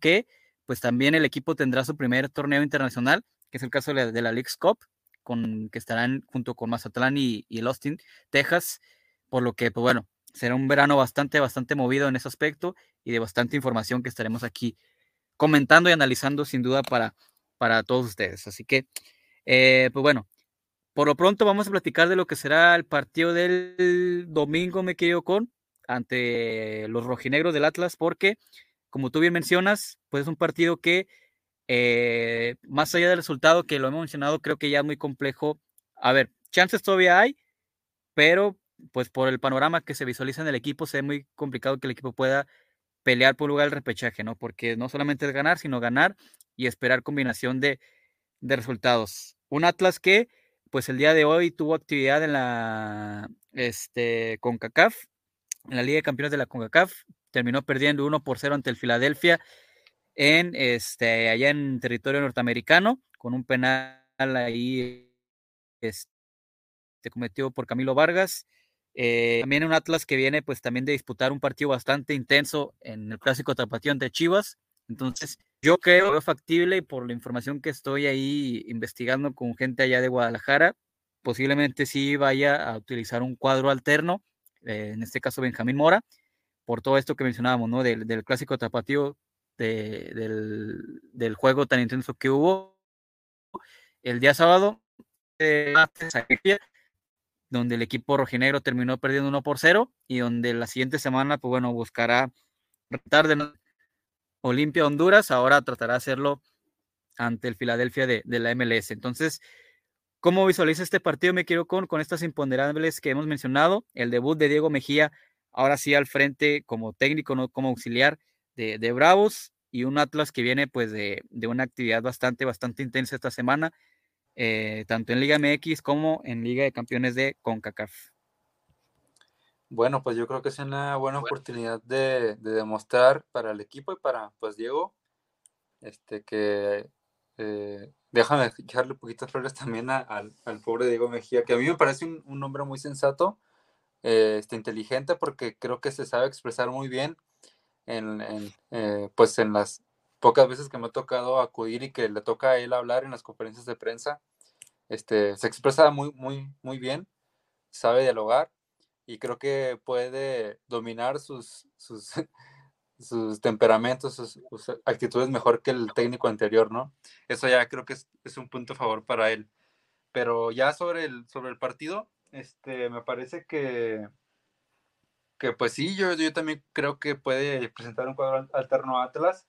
que pues también el equipo tendrá su primer torneo internacional, que es el caso de la, de la League's Cup, con, que estarán junto con Mazatlán y, el Austin, Texas, por lo que, pues bueno, será un verano bastante, bastante movido en ese aspecto y de bastante información que estaremos aquí comentando y analizando sin duda para, para todos ustedes. Así que, eh, pues bueno, por lo pronto vamos a platicar de lo que será el partido del domingo, me quedo con, ante los rojinegros del Atlas, porque, como tú bien mencionas, pues es un partido que, eh, más allá del resultado que lo hemos mencionado, creo que ya es muy complejo. A ver, chances todavía hay, pero pues por el panorama que se visualiza en el equipo, se ve muy complicado que el equipo pueda pelear por lugar del repechaje, ¿no? Porque no solamente es ganar, sino ganar y esperar combinación de, de resultados. Un Atlas que, pues el día de hoy tuvo actividad en la este, CONCACAF, en la Liga de Campeones de la CONCACAF, terminó perdiendo 1 por 0 ante el Filadelfia en este allá en territorio norteamericano con un penal ahí este, cometido por Camilo Vargas. Eh, también un Atlas que viene pues también de disputar un partido bastante intenso en el clásico tapatío ante Chivas. Entonces, yo creo factible y por la información que estoy ahí investigando con gente allá de Guadalajara, posiblemente sí vaya a utilizar un cuadro alterno, eh, en este caso Benjamín Mora, por todo esto que mencionábamos, ¿no? Del, del clásico tapatío, de, del, del, juego tan intenso que hubo el día sábado, eh, donde el equipo rojinegro terminó perdiendo 1 por 0 y donde la siguiente semana, pues bueno, buscará tratar de Olimpia Honduras, ahora tratará de hacerlo ante el Filadelfia de, de, la MLS. Entonces, ¿cómo visualiza este partido? Me quiero con, con estas imponderables que hemos mencionado, el debut de Diego Mejía, ahora sí al frente como técnico, no como auxiliar de, de Bravos, y un Atlas que viene pues de, de una actividad bastante, bastante intensa esta semana eh, tanto en Liga MX como en Liga de Campeones de CONCACAF. Bueno, pues yo creo que es una buena oportunidad de, de demostrar para el equipo y para pues Diego, este que eh, déjame echarle de flores también a, al, al, pobre Diego Mejía, que a mí me parece un, un hombre muy sensato, eh, este, inteligente, porque creo que se sabe expresar muy bien en, en eh, pues en las pocas veces que me ha tocado acudir y que le toca a él hablar en las conferencias de prensa, este, se expresa muy, muy, muy bien, sabe dialogar y creo que puede dominar sus, sus, sus temperamentos, sus, sus, actitudes mejor que el técnico anterior, ¿no? Eso ya creo que es, es, un punto a favor para él. Pero ya sobre el, sobre el partido, este, me parece que, que pues sí, yo, yo también creo que puede presentar un cuadro alterno a Atlas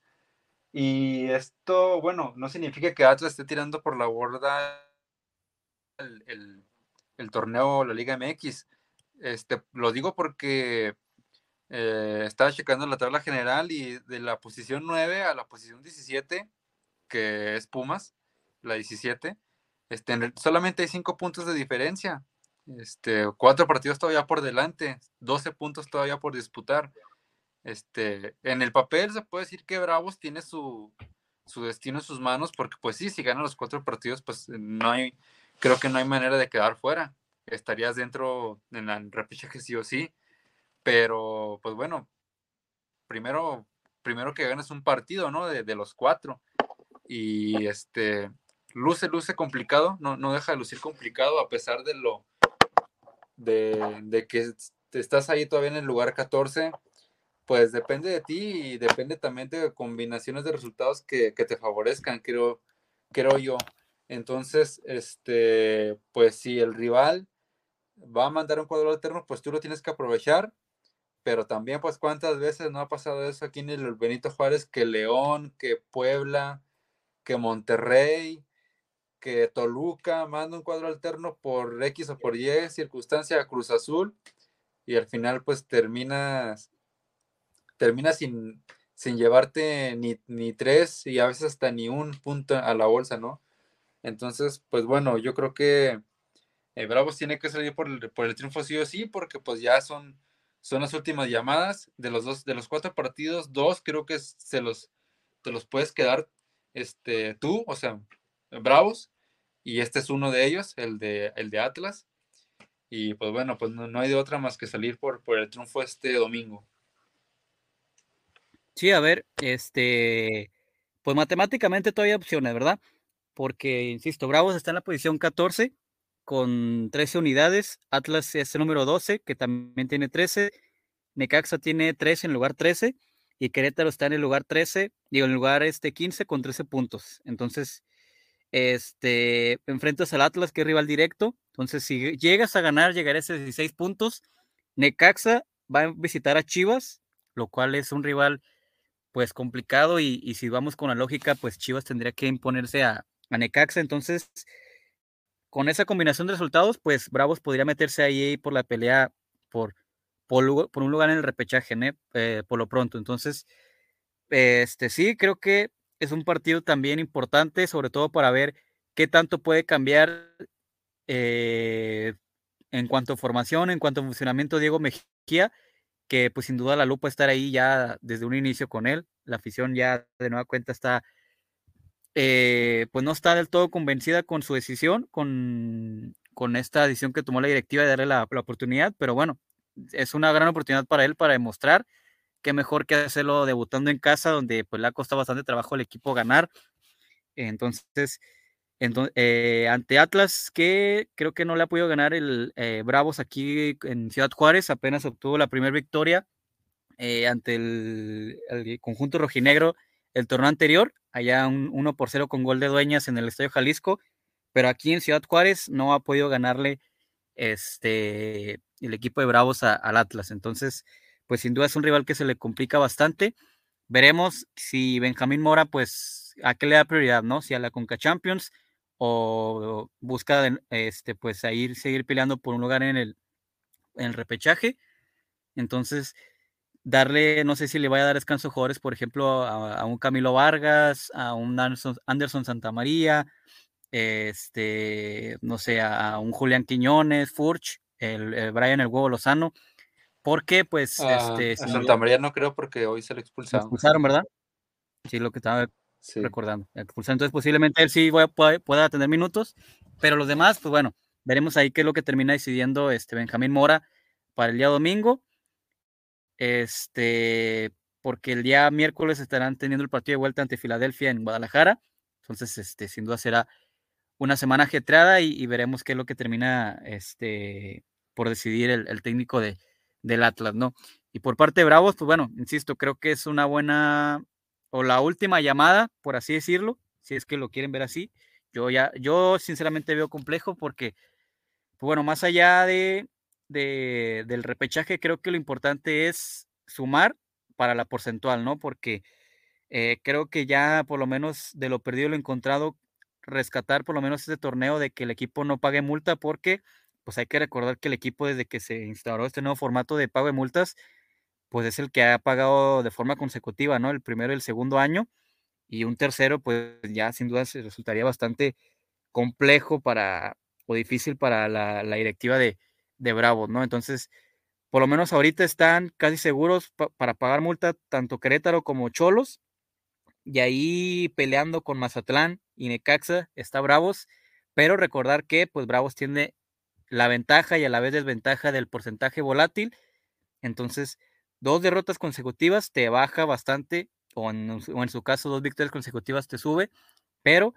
y esto, bueno, no significa que Atlas esté tirando por la borda el, el, el torneo, la Liga MX. Este, lo digo porque eh, estaba checando la tabla general y de la posición 9 a la posición 17, que es Pumas, la 17, este, solamente hay 5 puntos de diferencia. Este, cuatro partidos todavía por delante, 12 puntos todavía por disputar. Este, en el papel se puede decir que Bravos tiene su, su destino en sus manos, porque pues sí, si ganan los cuatro partidos, pues no hay, creo que no hay manera de quedar fuera. Estarías dentro en la repechaje sí o sí, pero pues bueno, primero, primero que ganes un partido, ¿no? De, de, los cuatro. Y este, luce, luce complicado, no, no deja de lucir complicado a pesar de lo, de, de que estás ahí todavía en el lugar 14 pues depende de ti y depende también de combinaciones de resultados que, que te favorezcan, creo, creo yo. Entonces, este, pues si el rival va a mandar un cuadro alterno, pues tú lo tienes que aprovechar pero también pues cuántas veces no ha pasado eso aquí en el Benito Juárez que León, que Puebla, que Monterrey, que Toluca manda un cuadro alterno por X o por Y circunstancia Cruz Azul y al final pues terminas termina sin, sin llevarte ni, ni, tres y a veces hasta ni un punto a la bolsa, ¿no? Entonces, pues bueno, yo creo que eh, Bravos tiene que salir por el, por el triunfo sí o sí, porque pues ya son, son las últimas llamadas de los dos, de los cuatro partidos, dos creo que se los, te los puedes quedar este, tú, o sea, Bravos, y este es uno de ellos, el de, el de Atlas. Y pues bueno, pues no, hay de otra más que salir por, por el triunfo este domingo. Sí, a ver, este, pues matemáticamente todavía hay opciones, ¿verdad? Porque, insisto, Bravos está en la posición 14 con 13 unidades, Atlas es el número 12, que también tiene 13, Necaxa tiene 13 en lugar 13, y Querétaro está en el lugar 13, digo, en el lugar este 15 con 13 puntos. Entonces, este, enfrentas al Atlas, que es rival directo. Entonces, si llegas a ganar, llegarás a 16 puntos. Necaxa va a visitar a Chivas, lo cual es un rival pues complicado y, si vamos con la lógica, pues Chivas tendría que imponerse a, Necaxa. Entonces, con esa combinación de resultados, pues Bravos podría meterse ahí por la pelea por, por, un lugar en el repechaje, eh, por lo pronto. Entonces, este sí, creo que es un partido también importante, sobre todo para ver qué tanto puede cambiar eh, en cuanto a formación, en cuanto a funcionamiento Diego Mejía, que pues sin duda la lupa estar ahí ya desde un inicio con él. La afición ya de nueva cuenta está, eh, pues no está del todo convencida con su decisión, con, con esta decisión que tomó la directiva de darle la, la oportunidad, pero bueno, es una gran oportunidad para él para demostrar qué mejor que hacerlo debutando en casa, donde pues le ha costado bastante trabajo al equipo ganar. Entonces, eh, ante Atlas, que creo que no le ha podido ganar el eh, Bravos aquí en Ciudad Juárez, apenas obtuvo la primera victoria eh, ante el, conjunto rojinegro el torneo anterior, allá un 1 por 0 con gol de dueñas en el Estadio Jalisco, pero aquí en Ciudad Juárez no ha podido ganarle este, el equipo de Bravos al Atlas. Entonces, pues sin duda es un rival que se le complica bastante. Veremos si Benjamín Mora, pues, a qué le da prioridad, ¿no? Si a la Conca Champions o busca, este, pues, a ir, seguir peleando por un lugar en el, en el repechaje. Entonces, darle, no sé si le vaya a dar descanso a jugadores, por ejemplo, a, un Camilo Vargas, a un Anderson, Anderson Santamaría, este, no sé, a, un Julián Quiñones, Furch, el, el Brian El Huevo Lozano, porque, pues, ah, este. Santa María no creo porque hoy se le expulsaron. expulsaron, ¿verdad? Sí, lo que estaba recordando. Entonces, posiblemente él sí pueda, tener minutos, pero los demás, pues bueno, veremos ahí qué es lo que termina decidiendo este Benjamín Mora para el día domingo. Este, porque el día miércoles estarán teniendo el partido de vuelta ante Filadelfia en Guadalajara. Entonces, este, sin duda será una semana ajetreada y, veremos qué es lo que termina este, por decidir el técnico de, del Atlas, ¿no? Y por parte de Bravos, pues bueno, insisto, creo que es una buena o la última llamada, por así decirlo, si es que lo quieren ver así. Yo ya, yo sinceramente veo complejo porque, pues bueno, más allá de, del repechaje, creo que lo importante es sumar para la porcentual, ¿no? Porque eh, creo que ya por lo menos de lo perdido lo encontrado, rescatar por lo menos ese torneo de que el equipo no pague multa porque pues hay que recordar que el equipo desde que se instauró este nuevo formato de pago de multas, pues es el que ha pagado de forma consecutiva, ¿no? El primero y el segundo año, y un tercero, pues ya sin duda se resultaría bastante complejo para, o difícil para la, directiva de, de Bravos, ¿no? Entonces, por lo menos ahorita están casi seguros para pagar multa tanto Querétaro como Cholos, y ahí peleando con Mazatlán y Necaxa está Bravos, pero recordar que pues Bravos tiene la ventaja y a la vez desventaja del porcentaje volátil. Entonces, dos derrotas consecutivas te baja bastante, o en, su caso, dos victorias consecutivas te sube, pero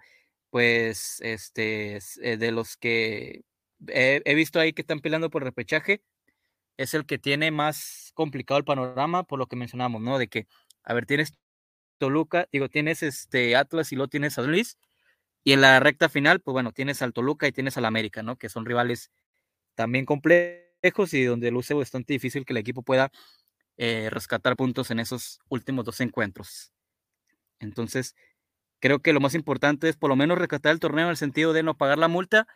pues este eh, de los que he, visto ahí que están peleando por repechaje, es el que tiene más complicado el panorama, por lo que mencionamos, ¿no? De que, a ver, tienes Toluca, digo, tienes este Atlas y luego tienes a Luis, y en la recta final, pues bueno, tienes al Toluca y tienes al América, ¿no? Que son rivales también complejos y donde luce bastante difícil que el equipo pueda eh, rescatar puntos en esos últimos dos encuentros. Entonces, creo que lo más importante es por lo menos rescatar el torneo en el sentido de no pagar la multa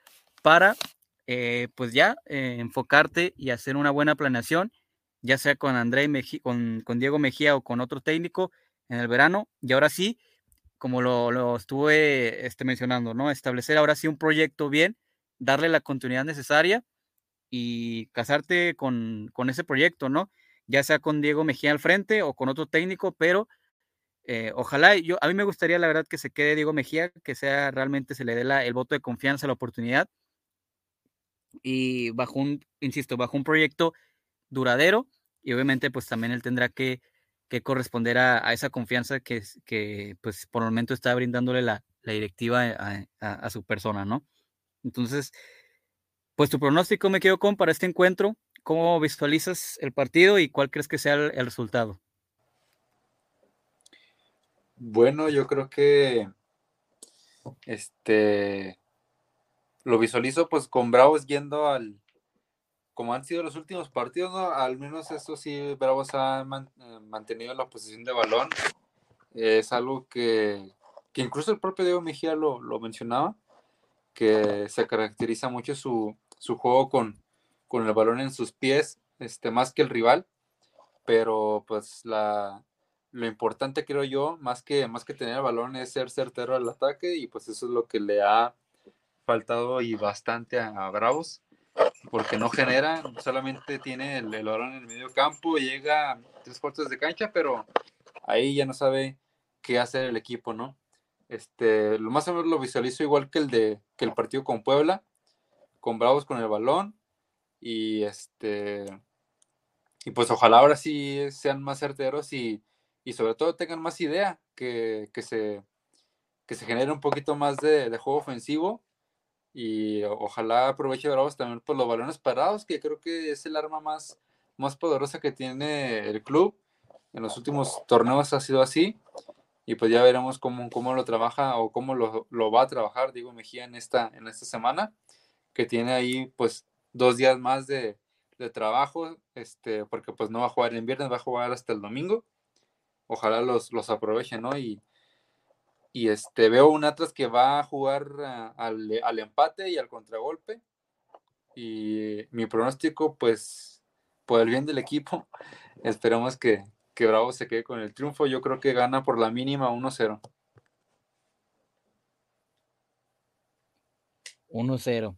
para, eh, pues ya, eh, enfocarte y hacer una buena planeación, ya sea con André Mejía, con, Diego Mejía o con otro técnico en el verano. Y ahora sí, como lo, lo estuve este, mencionando, ¿no? Establecer ahora sí un proyecto bien, darle la continuidad necesaria y casarte con, con ese proyecto, ¿no? Ya sea con Diego Mejía al frente o con otro técnico, pero eh, ojalá, yo, a mí me gustaría la verdad que se quede Diego Mejía, que sea realmente se le dé el voto de confianza, la oportunidad. Y bajo un, insisto, bajo un proyecto duradero y obviamente pues también él tendrá que, que corresponder a, a, esa confianza que, que pues por el momento está brindándole la, la directiva a, a, su persona, ¿no? Entonces, pues tu pronóstico me quedo con para este encuentro, ¿cómo visualizas el partido y cuál crees que sea el, resultado? Bueno, yo creo que este lo visualizo pues con Bravos yendo al como han sido los últimos partidos, ¿no? Al menos eso sí, Bravos ha eh, mantenido la posición de balón. Es algo que, que incluso el propio Diego Mejía lo, lo, mencionaba, que se caracteriza mucho su, su juego con, con, el balón en sus pies, este, más que el rival, pero pues la, lo importante creo yo, más que, más que tener el balón, es ser certero al ataque y pues eso es lo que le ha faltado y bastante a, Bravos, porque no genera, solamente tiene el, el, balón en el medio campo, llega tres cuartos de cancha, pero ahí ya no sabe qué hacer el equipo, ¿no? Este, lo más o menos lo visualizo igual que el de que el partido con Puebla, con Bravos con el balón y este y pues ojalá ahora sí sean más certeros y y sobre todo tengan más idea, que, que, se, que se genere un poquito más de, de juego ofensivo y ojalá aproveche Bravos también por los balones parados, que creo que es el arma más, más poderosa que tiene el club. En los últimos torneos ha sido así y pues ya veremos cómo, cómo lo trabaja o cómo lo, lo, va a trabajar Diego Mejía en esta, en esta semana, que tiene ahí pues dos días más de, de trabajo, este, porque pues no va a jugar en viernes, va a jugar hasta el domingo ojalá los, los aprovechen, ¿no? Y, y este, veo un Atlas que va a jugar uh, al, al, empate y al contragolpe. Y mi pronóstico, pues, por el bien del equipo, esperamos que, que Bravo se quede con el triunfo. Yo creo que gana por la mínima 1-0. 1-0.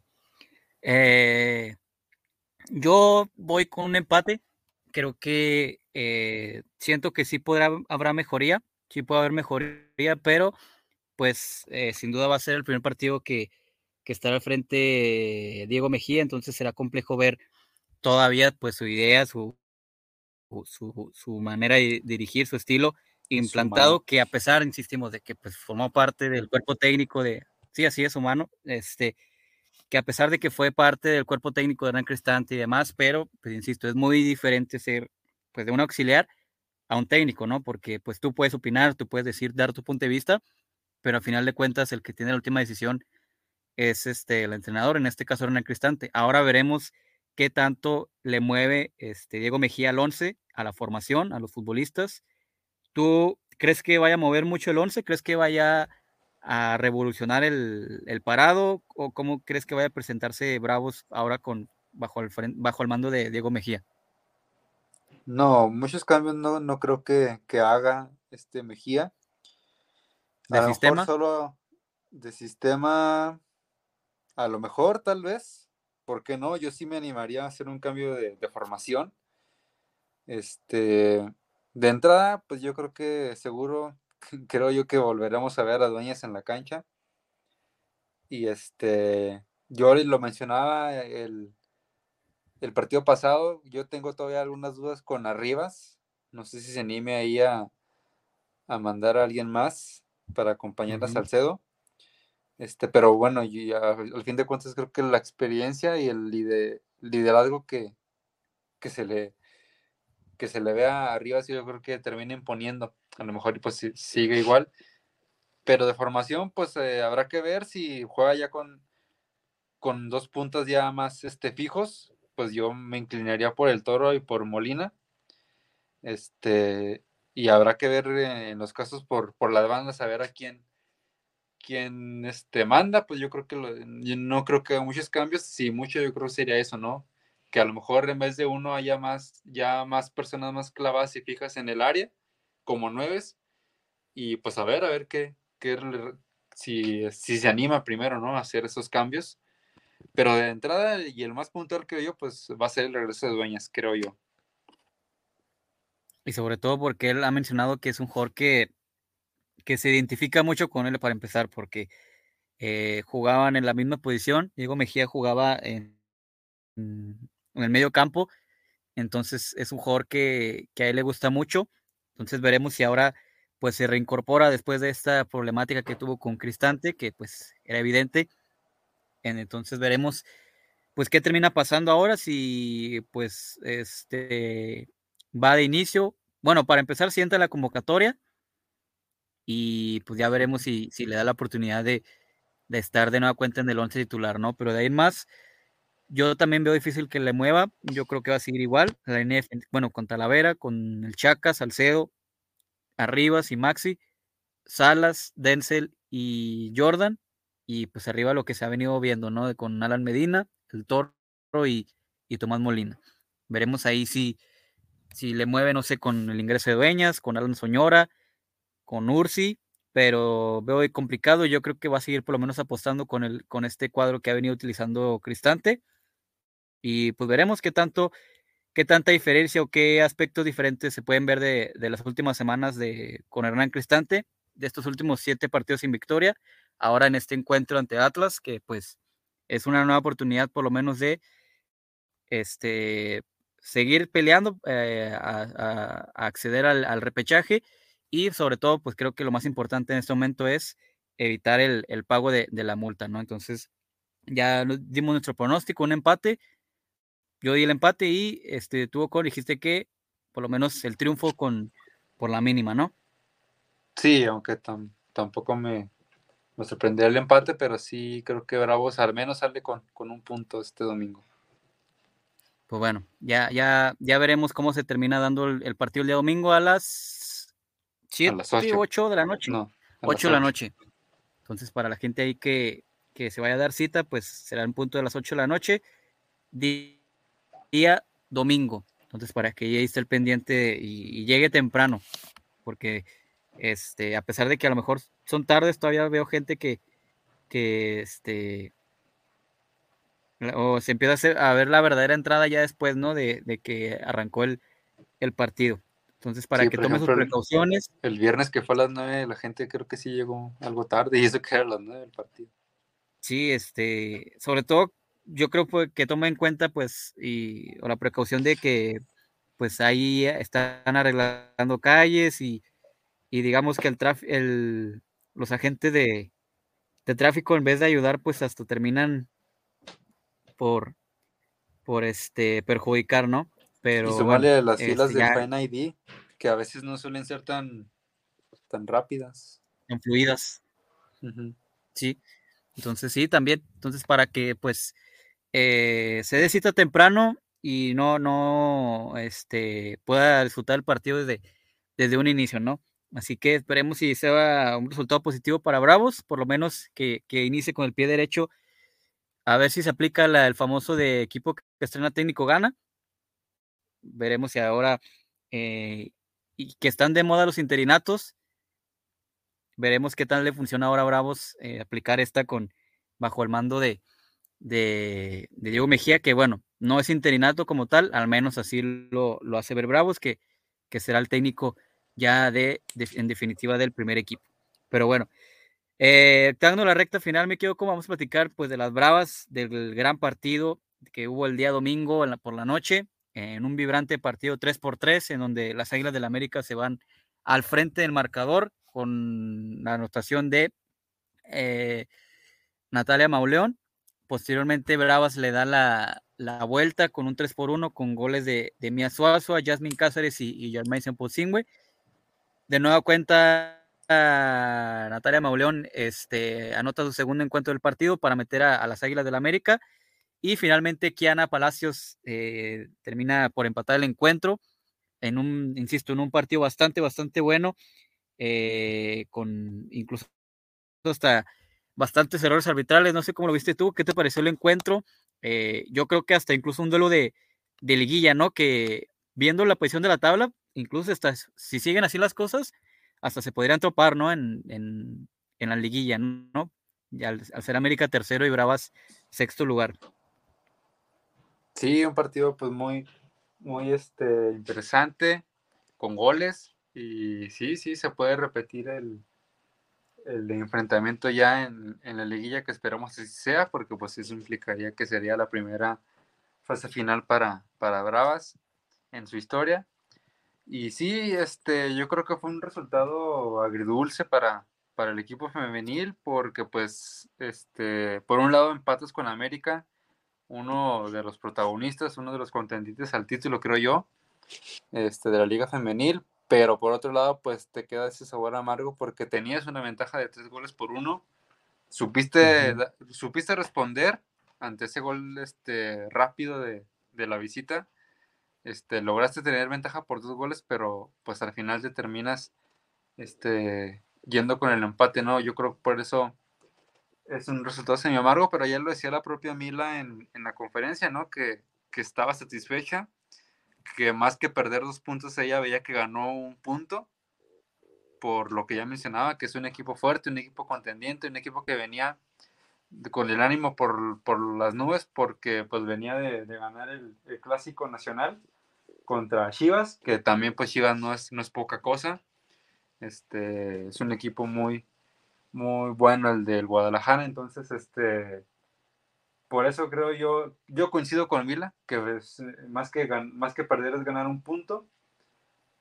Eh, yo voy con un empate creo que eh, siento que sí podrá, habrá mejoría, sí puede haber mejoría, pero pues eh, sin duda va a ser el primer partido que, que estará al frente Diego Mejía, entonces será complejo ver todavía pues su idea, su, su, su manera de dirigir, su estilo implantado, que a pesar, insistimos, de que pues formó parte del cuerpo técnico de, sí, así es, humano, este, que a pesar de que fue parte del cuerpo técnico de Hernán Cristante y demás, pero, pues insisto, es muy diferente ser, pues, de un auxiliar a un técnico, ¿no? Porque, pues, tú puedes opinar, tú puedes decir, dar tu punto de vista, pero al final de cuentas, el que tiene la última decisión es este, el entrenador, en este caso Hernán Cristante. Ahora veremos qué tanto le mueve este, Diego Mejía al 11, a la formación, a los futbolistas. ¿Tú crees que vaya a mover mucho el 11? ¿Crees que vaya a revolucionar el, el, parado o cómo crees que vaya a presentarse Bravos ahora con bajo el bajo el mando de Diego Mejía? No, muchos cambios no, no creo que, que haga este Mejía. ¿De sistema? Solo de sistema, a lo mejor tal vez, ¿por qué no? Yo sí me animaría a hacer un cambio de, de formación. Este, de entrada, pues yo creo que seguro creo yo que volveremos a ver a Dueñas en la cancha. Y este, yo lo mencionaba el, el partido pasado, yo tengo todavía algunas dudas con Arribas. No sé si se anime ahí a, a mandar a alguien más para acompañar a Salcedo. Este, pero bueno, y al fin de cuentas creo que la experiencia y el liderazgo que, que se le que se le vea arriba, sí, yo creo que termina imponiendo. A lo mejor pues sigue igual. Pero de formación, pues eh, habrá que ver si juega ya con, con dos puntos ya más este, fijos. Pues yo me inclinaría por el toro y por Molina. Este, y habrá que ver en los casos por, por las bandas, a ver a quién, quién este, manda, pues yo creo que yo no creo que muchos cambios, si mucho yo creo que sería eso, ¿no? Que a lo mejor en vez de uno haya más, ya más personas más clavadas y fijas en el área, como nueves, y pues a ver, a ver qué, si, si se anima primero, ¿no? A hacer esos cambios. Pero de entrada, y el más puntual creo yo, pues va a ser el regreso de Dueñas, creo yo. Y sobre todo porque él ha mencionado que es un jugador que, se identifica mucho con él para empezar, porque eh, jugaban en la misma posición. Diego Mejía jugaba en, el medio campo. Entonces es un jugador que, a él le gusta mucho. Entonces veremos si ahora pues se reincorpora después de esta problemática que tuvo con Cristante, que pues era evidente. Entonces veremos pues qué termina pasando ahora si pues este va de inicio. Bueno, para empezar sienta la convocatoria y pues ya veremos si, si le da la oportunidad de, de, estar de nueva cuenta en el once titular, ¿no? Pero de ahí en más, yo también veo difícil que le mueva. Yo creo que va a seguir igual. La NF, bueno, con Talavera, con el Chaca, Salcedo, Arribas y Maxi, Salas, Denzel y Jordan. Y pues arriba lo que se ha venido viendo, ¿no? Con Alan Medina, el Toro y, y Tomás Molina. Veremos ahí si, si le mueve, no sé, con el ingreso de Dueñas, con Alan Soñora, con Ursi, pero veo complicado. Yo creo que va a seguir por lo menos apostando con, el, con este cuadro que ha venido utilizando Cristante. Y pues veremos qué tanto qué tanta diferencia o qué aspectos diferentes se pueden ver de, las últimas semanas de, con Hernán Cristante, de estos últimos siete partidos sin victoria, ahora en este encuentro ante Atlas, que pues es una nueva oportunidad por lo menos de este, seguir peleando eh, a, acceder al, repechaje y sobre todo pues creo que lo más importante en este momento es evitar el, pago de, de la multa, ¿no? Entonces ya dimos nuestro pronóstico, un empate yo di el empate y este, tuvo con, dijiste que por lo menos el triunfo con por la mínima, ¿no? Sí, aunque tampoco me, me sorprendió el empate, pero sí creo que Bravos al menos sale con, un punto este domingo. Pues bueno, ya, ya, ya veremos cómo se termina dando el, partido el día domingo a las 7, 8. de la noche. No, 8 de la noche. Entonces, para la gente ahí que, que se vaya a dar cita, pues será un punto de las 8 de la noche día domingo. Entonces, para que ya esté el pendiente y, llegue temprano, porque este, a pesar de que a lo mejor son tardes, todavía veo gente que, que este, o se empieza a, hacer, a ver la verdadera entrada ya después, ¿no? De, que arrancó el, el, partido. Entonces, para que tome sus precauciones. El, viernes que fue a las 9, la gente creo que sí llegó algo tarde y eso que era a las 9 del partido. Sí, este, sobre todo yo creo que toma en cuenta, pues, y, o la precaución de que, pues, ahí están arreglando calles y, y digamos que el, el los agentes de, de, tráfico, en vez de ayudar, pues, hasta terminan por, por este, perjudicar, ¿no? Pero, y sumarle a las filas este, del ID, que a veces no suelen ser tan, tan rápidas. Tan fluidas. Sí. Entonces, sí, también. Entonces, para que, pues, eh, se decita temprano y no, no este, pueda disfrutar el partido desde, desde un inicio, ¿no? Así que esperemos si sea un resultado positivo para Bravos, por lo menos que, inicie con el pie derecho, a ver si se aplica el famoso de equipo que estrena técnico gana. Veremos si ahora, eh, y que están de moda los interinatos, veremos qué tal le funciona ahora a Bravos eh, aplicar esta con bajo el mando de, de, Diego Mejía, que bueno, no es interinato como tal, al menos así lo, hace ver Bravos, que, que será el técnico ya de, en definitiva del primer equipo. Pero bueno, eh, la recta final, me quedo como vamos a platicar pues de las Bravas, del gran partido que hubo el día domingo por la noche, en un vibrante partido 3 por 3 en donde las Águilas del América se van al frente del marcador con la anotación de eh, Natalia Mauleón Posteriormente, Bravas le da la, vuelta con un 3 por 1 con goles de, de Mia Suazo, Jasmine Cáceres y, y Germain De nueva cuenta, Natalia Mauleón este, anota su segundo encuentro del partido para meter a, las Águilas del América. Y finalmente, Kiana Palacios eh, termina por empatar el encuentro en un, insisto, en un partido bastante, bastante bueno, eh, con incluso hasta bastantes errores arbitrales. No sé cómo lo viste tú, ¿qué te pareció el encuentro? Eh, yo creo que hasta incluso un duelo de, de, liguilla, ¿no? Que viendo la posición de la tabla, incluso hasta si siguen así las cosas, hasta se podrían tropar, ¿no? En, en, en la liguilla, ¿no? Y al, al, ser América tercero y Bravas sexto lugar. Sí, un partido pues muy, muy este, interesante, con goles, y sí, sí, se puede repetir el, el enfrentamiento ya en, en, la liguilla que esperamos que sea, porque pues eso implicaría que sería la primera fase final para, para Bravas en su historia. Y sí, este, yo creo que fue un resultado agridulce para, para el equipo femenil, porque pues, este, por un lado empates con América, uno de los protagonistas, uno de los contendientes al título, creo yo, este, de la liga femenil, pero por otro lado, pues te queda ese sabor amargo porque tenías una ventaja de tres goles por uno, supiste, uh -huh. supiste responder ante ese gol este, rápido de, de, la visita, este, lograste tener ventaja por dos goles, pero pues al final te terminas este, yendo con el empate, ¿no? Yo creo que por eso es un resultado semi amargo, pero ya lo decía la propia Mila en, en la conferencia, ¿no? Que, que, estaba satisfecha, que más que perder dos puntos, ella veía que ganó un punto, por lo que ya mencionaba, que es un equipo fuerte, un equipo contendiente, un equipo que venía con el ánimo por, por las nubes, porque pues venía de, de ganar el, clásico nacional contra Chivas, que también pues Chivas no es, no es poca cosa, este, es un equipo muy, muy bueno el del Guadalajara, entonces este por eso creo yo, yo coincido con Vila, que es, más, que más que perder es ganar un punto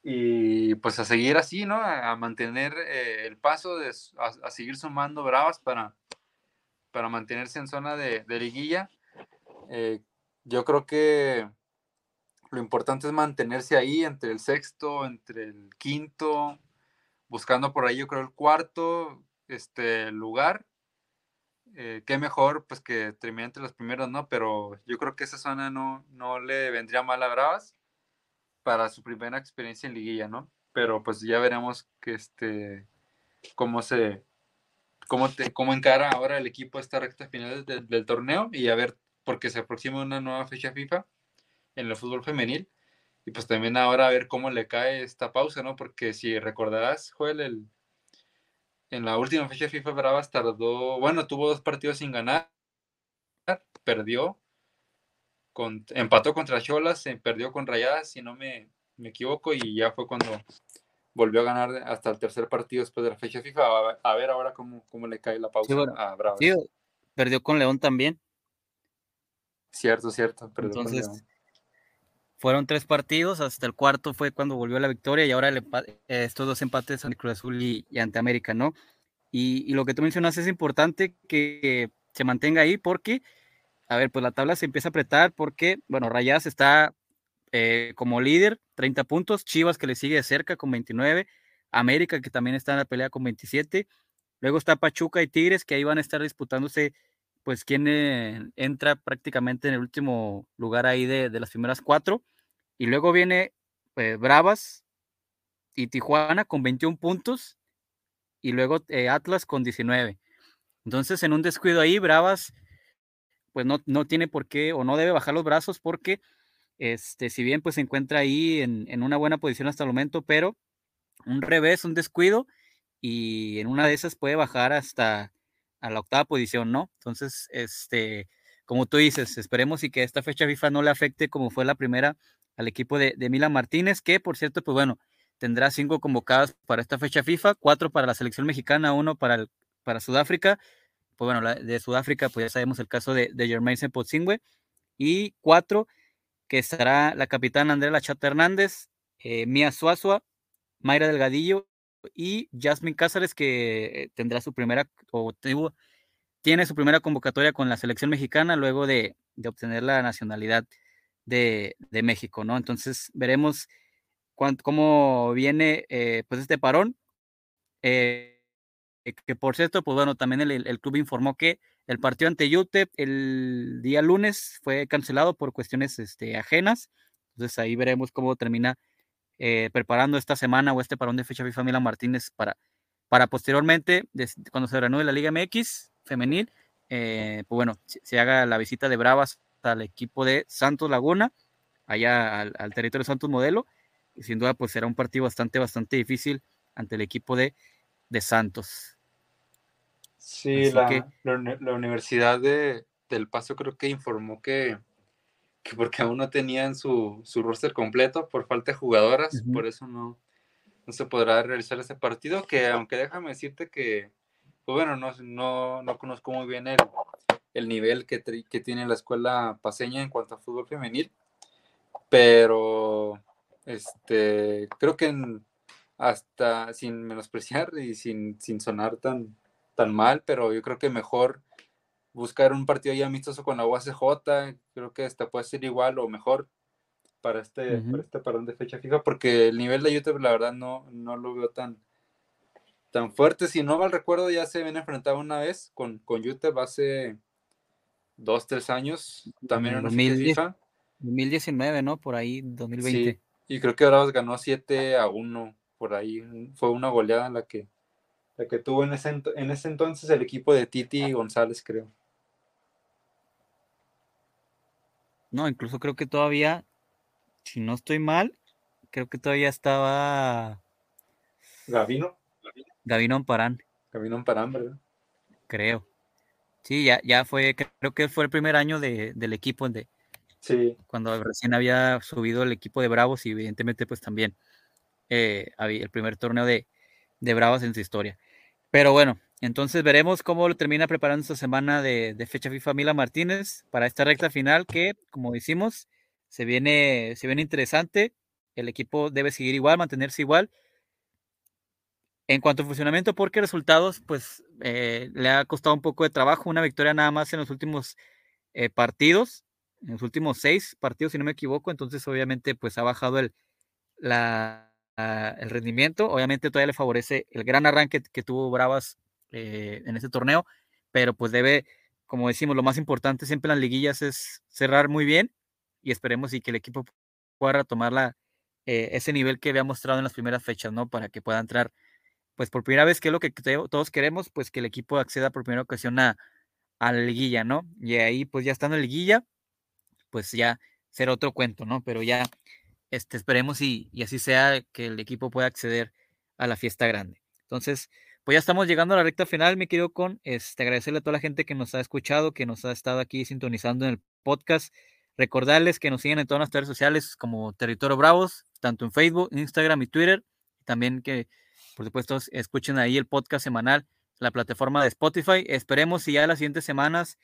y pues a seguir así, ¿no? A, mantener eh, el paso, de, a, seguir sumando bravas para, para mantenerse en zona de, de liguilla. Eh, yo creo que lo importante es mantenerse ahí entre el sexto, entre el quinto, buscando por ahí yo creo el cuarto, este lugar. Eh, qué mejor pues que termine entre los primeros, ¿no? Pero yo creo que esa zona no, no le vendría mal a Bravas para su primera experiencia en liguilla, ¿no? Pero pues ya veremos que este cómo se cómo, te, cómo encara ahora el equipo esta recta final del, torneo y a ver porque se aproxima una nueva fecha FIFA en el fútbol femenil y pues también ahora a ver cómo le cae esta pausa, ¿no? Porque si recordarás, Joel, el, en la última fecha FIFA Bravas tardó, bueno, tuvo dos partidos sin ganar, perdió, con, empató contra Cholas, se perdió con Rayadas, si no me, me, equivoco, y ya fue cuando volvió a ganar hasta el tercer partido después de la fecha FIFA. A, a ver ahora cómo, cómo, le cae la pausa sí, bueno, a Bravas. Sí, perdió con León también. Cierto, cierto. Entonces, fueron tres partidos, hasta el cuarto fue cuando volvió la victoria y ahora eh, estos dos empates ante Cruz Azul y, ante América, ¿no? Y, y, lo que tú mencionas es importante que se mantenga ahí porque, a ver, pues la tabla se empieza a apretar porque, bueno, Rayas está eh, como líder, 30 puntos, Chivas que le sigue de cerca con 29, América que también está en la pelea con 27, luego está Pachuca y Tigres que ahí van a estar disputándose pues quién eh, entra prácticamente en el último lugar ahí de, de las primeras cuatro. Y luego viene eh, Bravas y Tijuana con 21 puntos y luego eh, Atlas con 19. Entonces, en un descuido ahí, Bravas, pues no, no tiene por qué o no debe bajar los brazos porque, este, si bien pues se encuentra ahí en, en una buena posición hasta el momento, pero un revés, un descuido y en una de esas puede bajar hasta a la octava posición, ¿no? Entonces, este, como tú dices, esperemos y que esta fecha FIFA no le afecte como fue la primera al equipo de, de Milan Martínez, que por cierto, pues bueno, tendrá cinco convocadas para esta fecha FIFA, cuatro para la selección mexicana, uno para, el, para Sudáfrica, pues bueno, la, de Sudáfrica, pues ya sabemos el caso de, de Potzingwe, y cuatro que estará la capitana Andrea Lachata Hernández, eh, Mía Suazua, Mayra Delgadillo y Jasmine Cázares, que tendrá su primera, o tuvo, tiene su primera convocatoria con la selección mexicana luego de, de obtener la nacionalidad de, de, México, ¿no? Entonces veremos cuánto, cómo viene eh, pues este parón. Eh, que por cierto, pues bueno, también el, el, club informó que el partido ante UTEP el día lunes fue cancelado por cuestiones este, ajenas. Entonces ahí veremos cómo termina eh, preparando esta semana o este parón de fecha FIFA Milan Martínez para, para posteriormente, cuando se reanude la Liga MX femenil, eh, pues bueno, se, haga la visita de Bravas al equipo de Santos Laguna, allá al, territorio Santos Modelo, y sin duda pues será un partido bastante, bastante difícil ante el equipo de, de Santos. Sí, la, la, Universidad de, del Paso creo que informó que, que porque aún no tenían su, su roster completo por falta de jugadoras, por eso no, no se podrá realizar ese partido, que aunque déjame decirte que, pues bueno, no, no, no conozco muy bien el, el nivel que, que, tiene la escuela paseña en cuanto a fútbol femenil, pero este, creo que hasta sin menospreciar y sin, sin sonar tan, tan mal, pero yo creo que mejor buscar un partido ya amistoso con la UACJ, creo que hasta puede ser igual o mejor para este, para este parón de fecha fija, porque el nivel de YouTube la verdad no, no lo veo tan, tan fuerte. Si no mal recuerdo, ya se ven enfrentado una vez con, con YouTube hace dos, tres años, también en una FIFA. 2019, ¿no? Por ahí, 2020. Sí, y creo que Bravos ganó 7 a 1, por ahí. Fue una goleada la que, la que tuvo en ese, en ese entonces el equipo de Titi González, creo. No, incluso creo que todavía, si no estoy mal, creo que todavía estaba. Gavino. Gavino Amparán. Gavino Amparán, ¿verdad? Creo. Sí, ya, ya fue, creo que fue el primer año de, del equipo de, sí. cuando recién había subido el equipo de Bravos y evidentemente pues también eh, había el primer torneo de, de Bravos en su historia. Pero bueno, entonces veremos cómo lo termina preparando esta semana de, fecha FIFA Mila Martínez para esta recta final que, como decimos, se viene, se viene interesante. El equipo debe seguir igual, mantenerse igual. En cuanto a funcionamiento, porque resultados, pues eh, le ha costado un poco de trabajo. Una victoria nada más en los últimos eh, partidos, en los últimos seis partidos, si no me equivoco. Entonces, obviamente, pues ha bajado el, el rendimiento. Obviamente, todavía le favorece el gran arranque que tuvo Bravas eh, en este torneo, pero pues debe, como decimos, lo más importante siempre en las liguillas es cerrar muy bien y esperemos y que el equipo pueda retomar la, eh, ese nivel que había mostrado en las primeras fechas, ¿no? Para que pueda entrar, pues por primera vez, que es lo que todos queremos, pues que el equipo acceda por primera ocasión a, la liguilla, ¿no? Y ahí, pues ya estando en la liguilla, pues ya será otro cuento, ¿no? Pero ya este, esperemos y, y así sea que el equipo pueda acceder a la fiesta grande. Entonces, pues ya estamos llegando a la recta final, me quiero con este, agradecerle a toda la gente que nos ha escuchado, que nos ha estado aquí sintonizando en el podcast. Recordarles que nos sigan en todas las redes sociales como Territorio Bravos, tanto en Facebook, Instagram y Twitter. También que, por supuesto, escuchen ahí el podcast semanal, la plataforma de Spotify. Esperemos si ya las siguientes semanas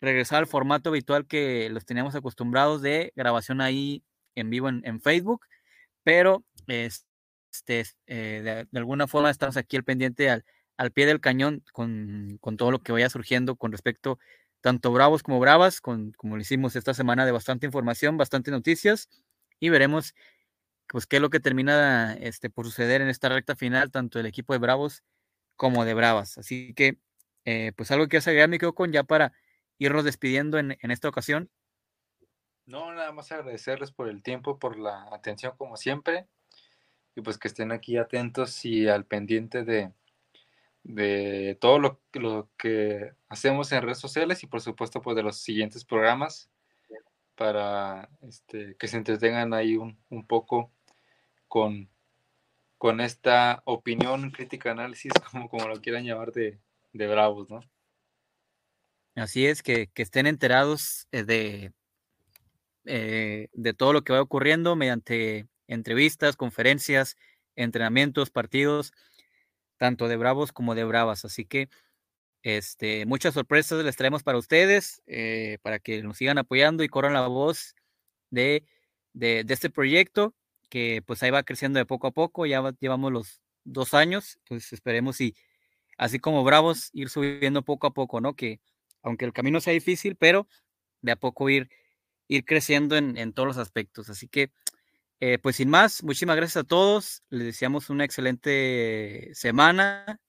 regresar al formato habitual que los teníamos acostumbrados de grabación ahí en vivo en, en Facebook. Pero es, este, de, alguna forma estamos aquí al pendiente al, al pie del cañón con, con, todo lo que vaya surgiendo con respecto tanto bravos como bravas, con, como lo hicimos esta semana de bastante información, bastante noticias y veremos pues qué es lo que termina este, por suceder en esta recta final, tanto del equipo de bravos como de bravas. Así que eh, pues algo que agregar quedo con ya para irnos despidiendo en, en esta ocasión. No, nada más agradecerles por el tiempo, por la atención como siempre y pues que estén aquí atentos y al pendiente de, de todo lo, lo, que hacemos en redes sociales y por supuesto pues de los siguientes programas para este, que se entretengan ahí un, un poco con, con esta opinión, crítica, análisis, como, como lo quieran llamar de, de Bravos, ¿no? Así es, que, que estén enterados eh, de, eh, de todo lo que va ocurriendo mediante entrevistas, conferencias, entrenamientos, partidos, tanto de bravos como de bravas. Así que este, muchas sorpresas les traemos para ustedes, eh, para que nos sigan apoyando y corran la voz de, de, este proyecto, que pues ahí va creciendo de poco a poco, ya llevamos los dos años, pues esperemos y así como bravos, ir subiendo poco a poco, ¿no? Que aunque el camino sea difícil, pero de a poco ir, ir creciendo en, en todos los aspectos. Así que eh, pues sin más, muchísimas gracias a todos. Les deseamos una excelente semana,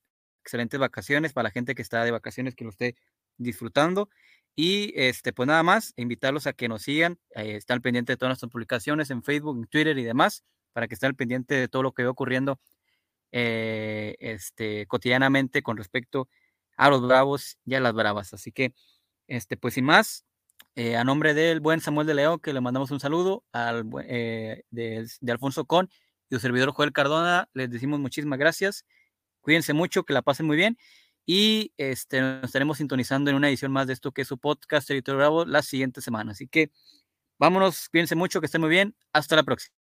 excelentes vacaciones para la gente que está de vacaciones, que lo esté disfrutando. Y este, pues nada más, invitarlos a que nos sigan, eh, están pendientes de todas nuestras publicaciones en Facebook, en Twitter y demás, para que estén pendiente de todo lo que va ocurriendo eh, este, cotidianamente con respecto a los bravos y a las bravas. Así que, este, pues sin más, eh, a nombre del buen Samuel de León, que le mandamos un saludo, al, eh, de, Alfonso Con y su servidor Joel Cardona, les decimos muchísimas gracias. Cuídense mucho, que la pasen muy bien. Y este, nos estaremos sintonizando en una edición más de esto que es su podcast Territorio Bravo la siguiente semana. Así que vámonos, cuídense mucho, que estén muy bien. Hasta la próxima.